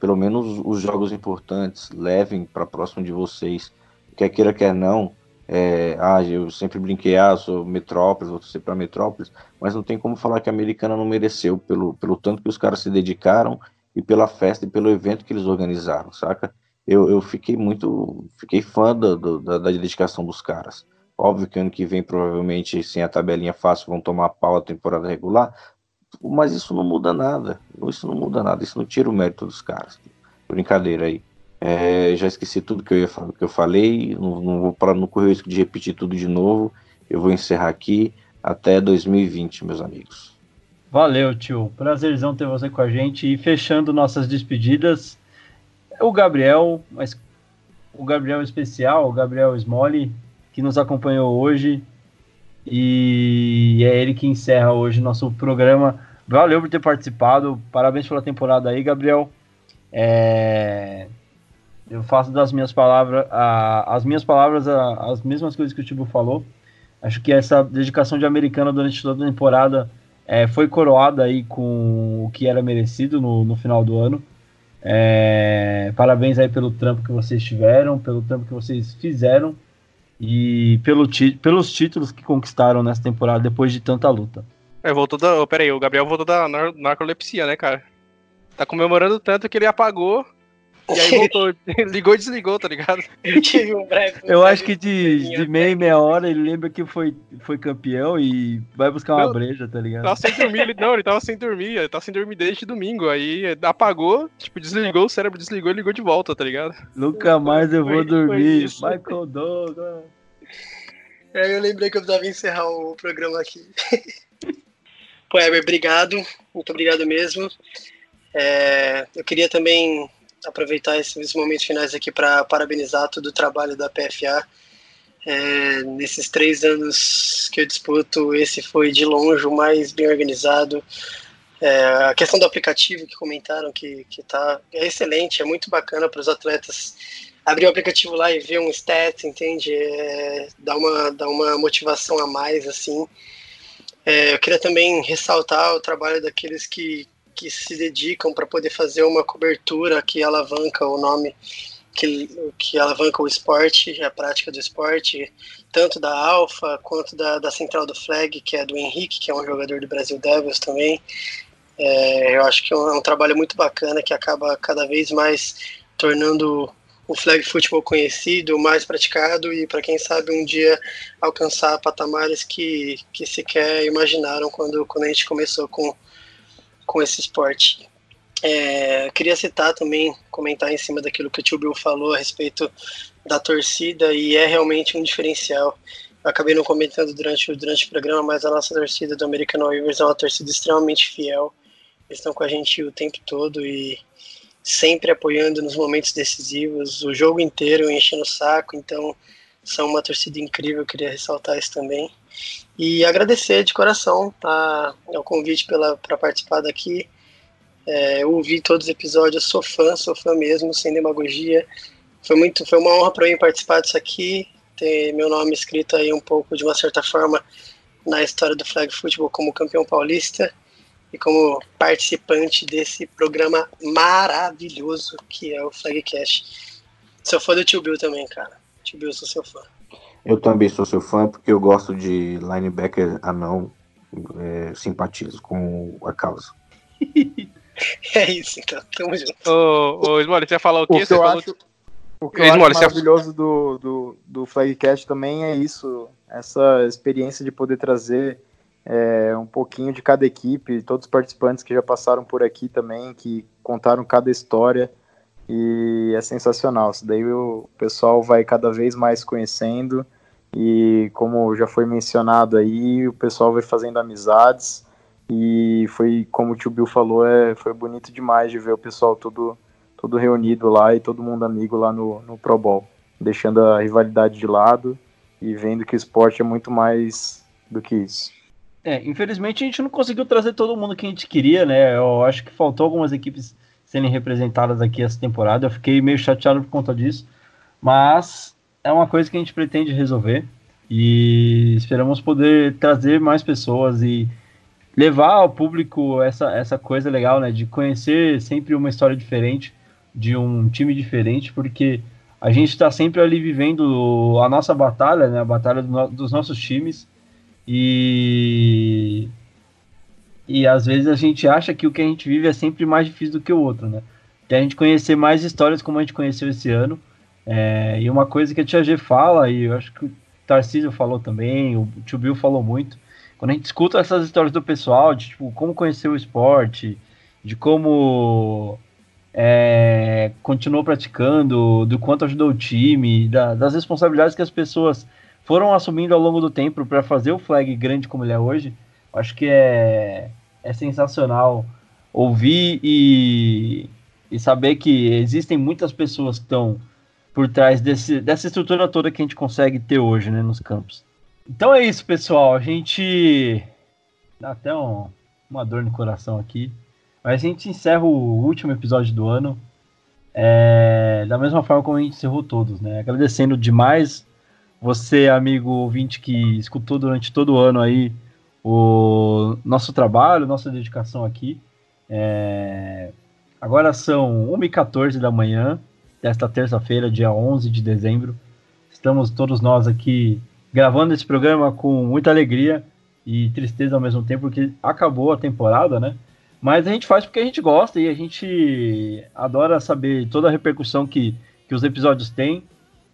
pelo menos os jogos importantes levem para próximo de vocês. Quer queira, quer não. É, ah, eu sempre brinquei, ah, sou Metrópolis, vou ser para Metrópolis, mas não tem como falar que a Americana não mereceu pelo, pelo tanto que os caras se dedicaram e pela festa e pelo evento que eles organizaram, saca? eu, eu fiquei muito. Fiquei fã da, da, da, dedicação dos caras. Óbvio que ano que vem, provavelmente, sem a tabelinha fácil, vão tomar pau a temporada regular, mas isso não muda nada. Isso não muda nada, isso não tira o mérito dos caras. Brincadeira aí. É, já esqueci tudo que eu, ia, que eu falei, não, não vou para não correr o risco de repetir tudo de novo. Eu vou encerrar aqui até 2020, meus amigos. Valeu, tio. Prazerzão ter você com a gente. E fechando nossas despedidas, o Gabriel, mas o Gabriel especial, o Gabriel Smolly, que nos acompanhou hoje. E é ele que encerra hoje nosso programa. Valeu por ter participado. Parabéns pela temporada aí, Gabriel. É... Eu faço das minhas palavras, a, as minhas palavras, a, as mesmas coisas que o Tibo falou. Acho que essa dedicação de americana durante toda a temporada é, foi coroada aí com o que era merecido no, no final do ano. É, parabéns aí pelo trampo que vocês tiveram, pelo trampo que vocês fizeram e pelo pelos títulos que conquistaram nessa temporada depois de tanta luta. É, voltou da. Oh, peraí, o Gabriel voltou da nar narcolepsia, né, cara? Tá comemorando tanto que ele apagou e aí voltou, ligou e desligou, tá ligado? Eu tive um breve. Eu acho que de, de meia e meia hora ele lembra que foi, foi campeão e vai buscar uma não, breja, tá ligado? Tava sem dormir, ele, não, ele tava sem dormir, ele tava sem dormir desde domingo. Aí apagou, tipo, desligou, o cérebro desligou e ligou de volta, tá ligado? Nunca mais eu vou foi, dormir. Foi Michael Douglas. É, eu lembrei que eu precisava encerrar o programa aqui. Pô, Eber, obrigado. Muito obrigado mesmo. É, eu queria também aproveitar esses momentos finais aqui para parabenizar todo o trabalho da PFA. É, nesses três anos que eu disputo, esse foi de longe o mais bem organizado. É, a questão do aplicativo que comentaram que, que tá, é excelente, é muito bacana para os atletas abrir o aplicativo lá e ver um stat, entende? É, dá, uma, dá uma motivação a mais, assim. É, eu queria também ressaltar o trabalho daqueles que, que se dedicam para poder fazer uma cobertura que alavanca o nome, que, que alavanca o esporte, a prática do esporte, tanto da Alfa quanto da, da Central do Flag, que é do Henrique, que é um jogador do Brasil Devils também. É, eu acho que é um, é um trabalho muito bacana que acaba cada vez mais tornando o flag football conhecido, mais praticado e para quem sabe um dia alcançar patamares que, que sequer imaginaram quando, quando a gente começou com, com esse esporte. É, queria citar também, comentar em cima daquilo que o tio Bill falou a respeito da torcida, e é realmente um diferencial. Eu acabei não comentando durante, durante o programa, mas a nossa torcida do American Rivers é uma torcida extremamente fiel. Eles estão com a gente o tempo todo e sempre apoiando nos momentos decisivos, o jogo inteiro enchendo o saco, então são uma torcida incrível, queria ressaltar isso também. E agradecer de coração tá, o convite para participar daqui. É, eu ouvi todos os episódios, sou fã, sou fã mesmo, sem demagogia. Foi muito, foi uma honra para mim participar disso aqui, ter meu nome escrito aí um pouco de uma certa forma na história do flag football como campeão paulista e como participante desse programa maravilhoso que é o Flagcast. Sou fã do Tio Bill também, cara. Tio Bill, sou seu fã. Eu também sou seu fã porque eu gosto de linebacker anão, é, simpatizo com a causa. é isso, então, tamo junto. Ô, ô Smolly, você ia falar o quê? O que você eu falou... acho, o que eu Smolly, acho maravilhoso você... do, do, do Flagcast também é isso, essa experiência de poder trazer é, um pouquinho de cada equipe, todos os participantes que já passaram por aqui também, que contaram cada história e é sensacional. Isso daí o pessoal vai cada vez mais conhecendo e como já foi mencionado aí, o pessoal vai fazendo amizades e foi como o tio Bill falou, é, foi bonito demais de ver o pessoal todo, todo reunido lá e todo mundo amigo lá no, no Pro Bowl, deixando a rivalidade de lado e vendo que o esporte é muito mais do que isso. É, infelizmente a gente não conseguiu trazer todo mundo que a gente queria, né? Eu acho que faltou algumas equipes serem representadas aqui essa temporada. Eu fiquei meio chateado por conta disso, mas é uma coisa que a gente pretende resolver e esperamos poder trazer mais pessoas e levar ao público essa, essa coisa legal, né? De conhecer sempre uma história diferente, de um time diferente, porque a gente está sempre ali vivendo a nossa batalha, né? A batalha do no, dos nossos times e e às vezes a gente acha que o que a gente vive é sempre mais difícil do que o outro, né? Que a gente conhecer mais histórias como a gente conheceu esse ano. É, e uma coisa que a Tia G fala, e eu acho que o Tarcísio falou também, o Tio Bill falou muito, quando a gente escuta essas histórias do pessoal, de tipo, como conhecer o esporte, de como é, continuou praticando, do quanto ajudou o time, da, das responsabilidades que as pessoas foram assumindo ao longo do tempo para fazer o flag grande como ele é hoje, acho que é, é sensacional ouvir e, e saber que existem muitas pessoas que estão por trás desse, dessa estrutura toda que a gente consegue ter hoje né, nos campos. Então é isso, pessoal. A gente dá até um, uma dor no coração aqui. Mas a gente encerra o último episódio do ano é, da mesma forma como a gente encerrou todos, né? Agradecendo demais você, amigo ouvinte, que escutou durante todo o ano aí o nosso trabalho, nossa dedicação aqui. É, agora são 1h14 da manhã desta terça-feira, dia 11 de dezembro. Estamos todos nós aqui gravando esse programa com muita alegria e tristeza ao mesmo tempo, porque acabou a temporada, né? Mas a gente faz porque a gente gosta e a gente adora saber toda a repercussão que, que os episódios têm,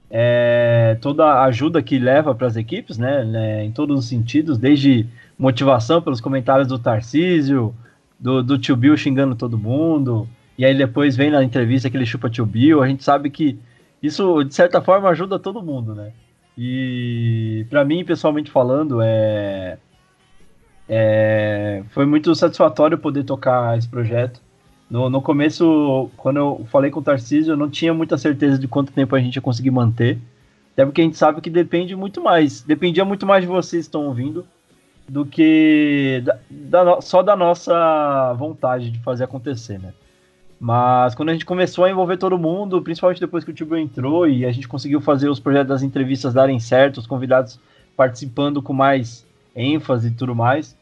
é, toda a ajuda que leva para as equipes, né, né, Em todos os sentidos, desde motivação pelos comentários do Tarcísio, do, do tio Bill xingando todo mundo, e aí depois vem na entrevista que ele chupa tio Bill. A gente sabe que isso, de certa forma, ajuda todo mundo, né? E para mim, pessoalmente falando, é, é, foi muito satisfatório poder tocar esse projeto. No, no começo, quando eu falei com o Tarcísio, eu não tinha muita certeza de quanto tempo a gente ia conseguir manter. Até porque a gente sabe que depende muito mais. Dependia muito mais de vocês que estão ouvindo do que da, da, só da nossa vontade de fazer acontecer, né? Mas quando a gente começou a envolver todo mundo, principalmente depois que o Tibio entrou e a gente conseguiu fazer os projetos das entrevistas darem certo, os convidados participando com mais ênfase e tudo mais.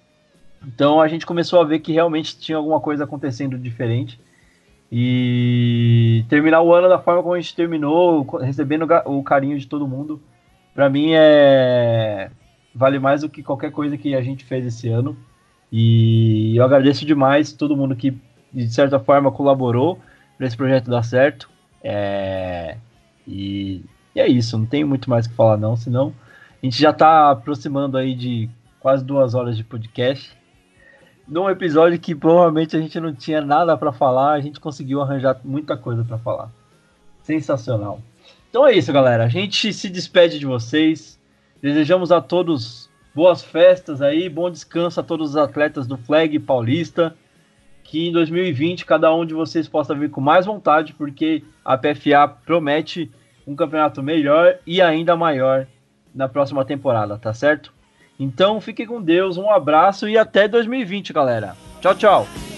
Então a gente começou a ver que realmente tinha alguma coisa acontecendo diferente. E terminar o ano da forma como a gente terminou, recebendo o carinho de todo mundo, para mim é vale mais do que qualquer coisa que a gente fez esse ano. E eu agradeço demais todo mundo que de certa forma colaborou para esse projeto dar certo. É, e, e, é isso, não tem muito mais que falar não, senão a gente já está aproximando aí de quase duas horas de podcast. Num episódio que provavelmente a gente não tinha nada para falar, a gente conseguiu arranjar muita coisa para falar. Sensacional. Então é isso, galera. A gente se despede de vocês. Desejamos a todos boas festas aí, bom descanso a todos os atletas do Flag Paulista que em 2020 cada um de vocês possa vir com mais vontade, porque a PFA promete um campeonato melhor e ainda maior na próxima temporada, tá certo? Então fique com Deus, um abraço e até 2020, galera. Tchau, tchau.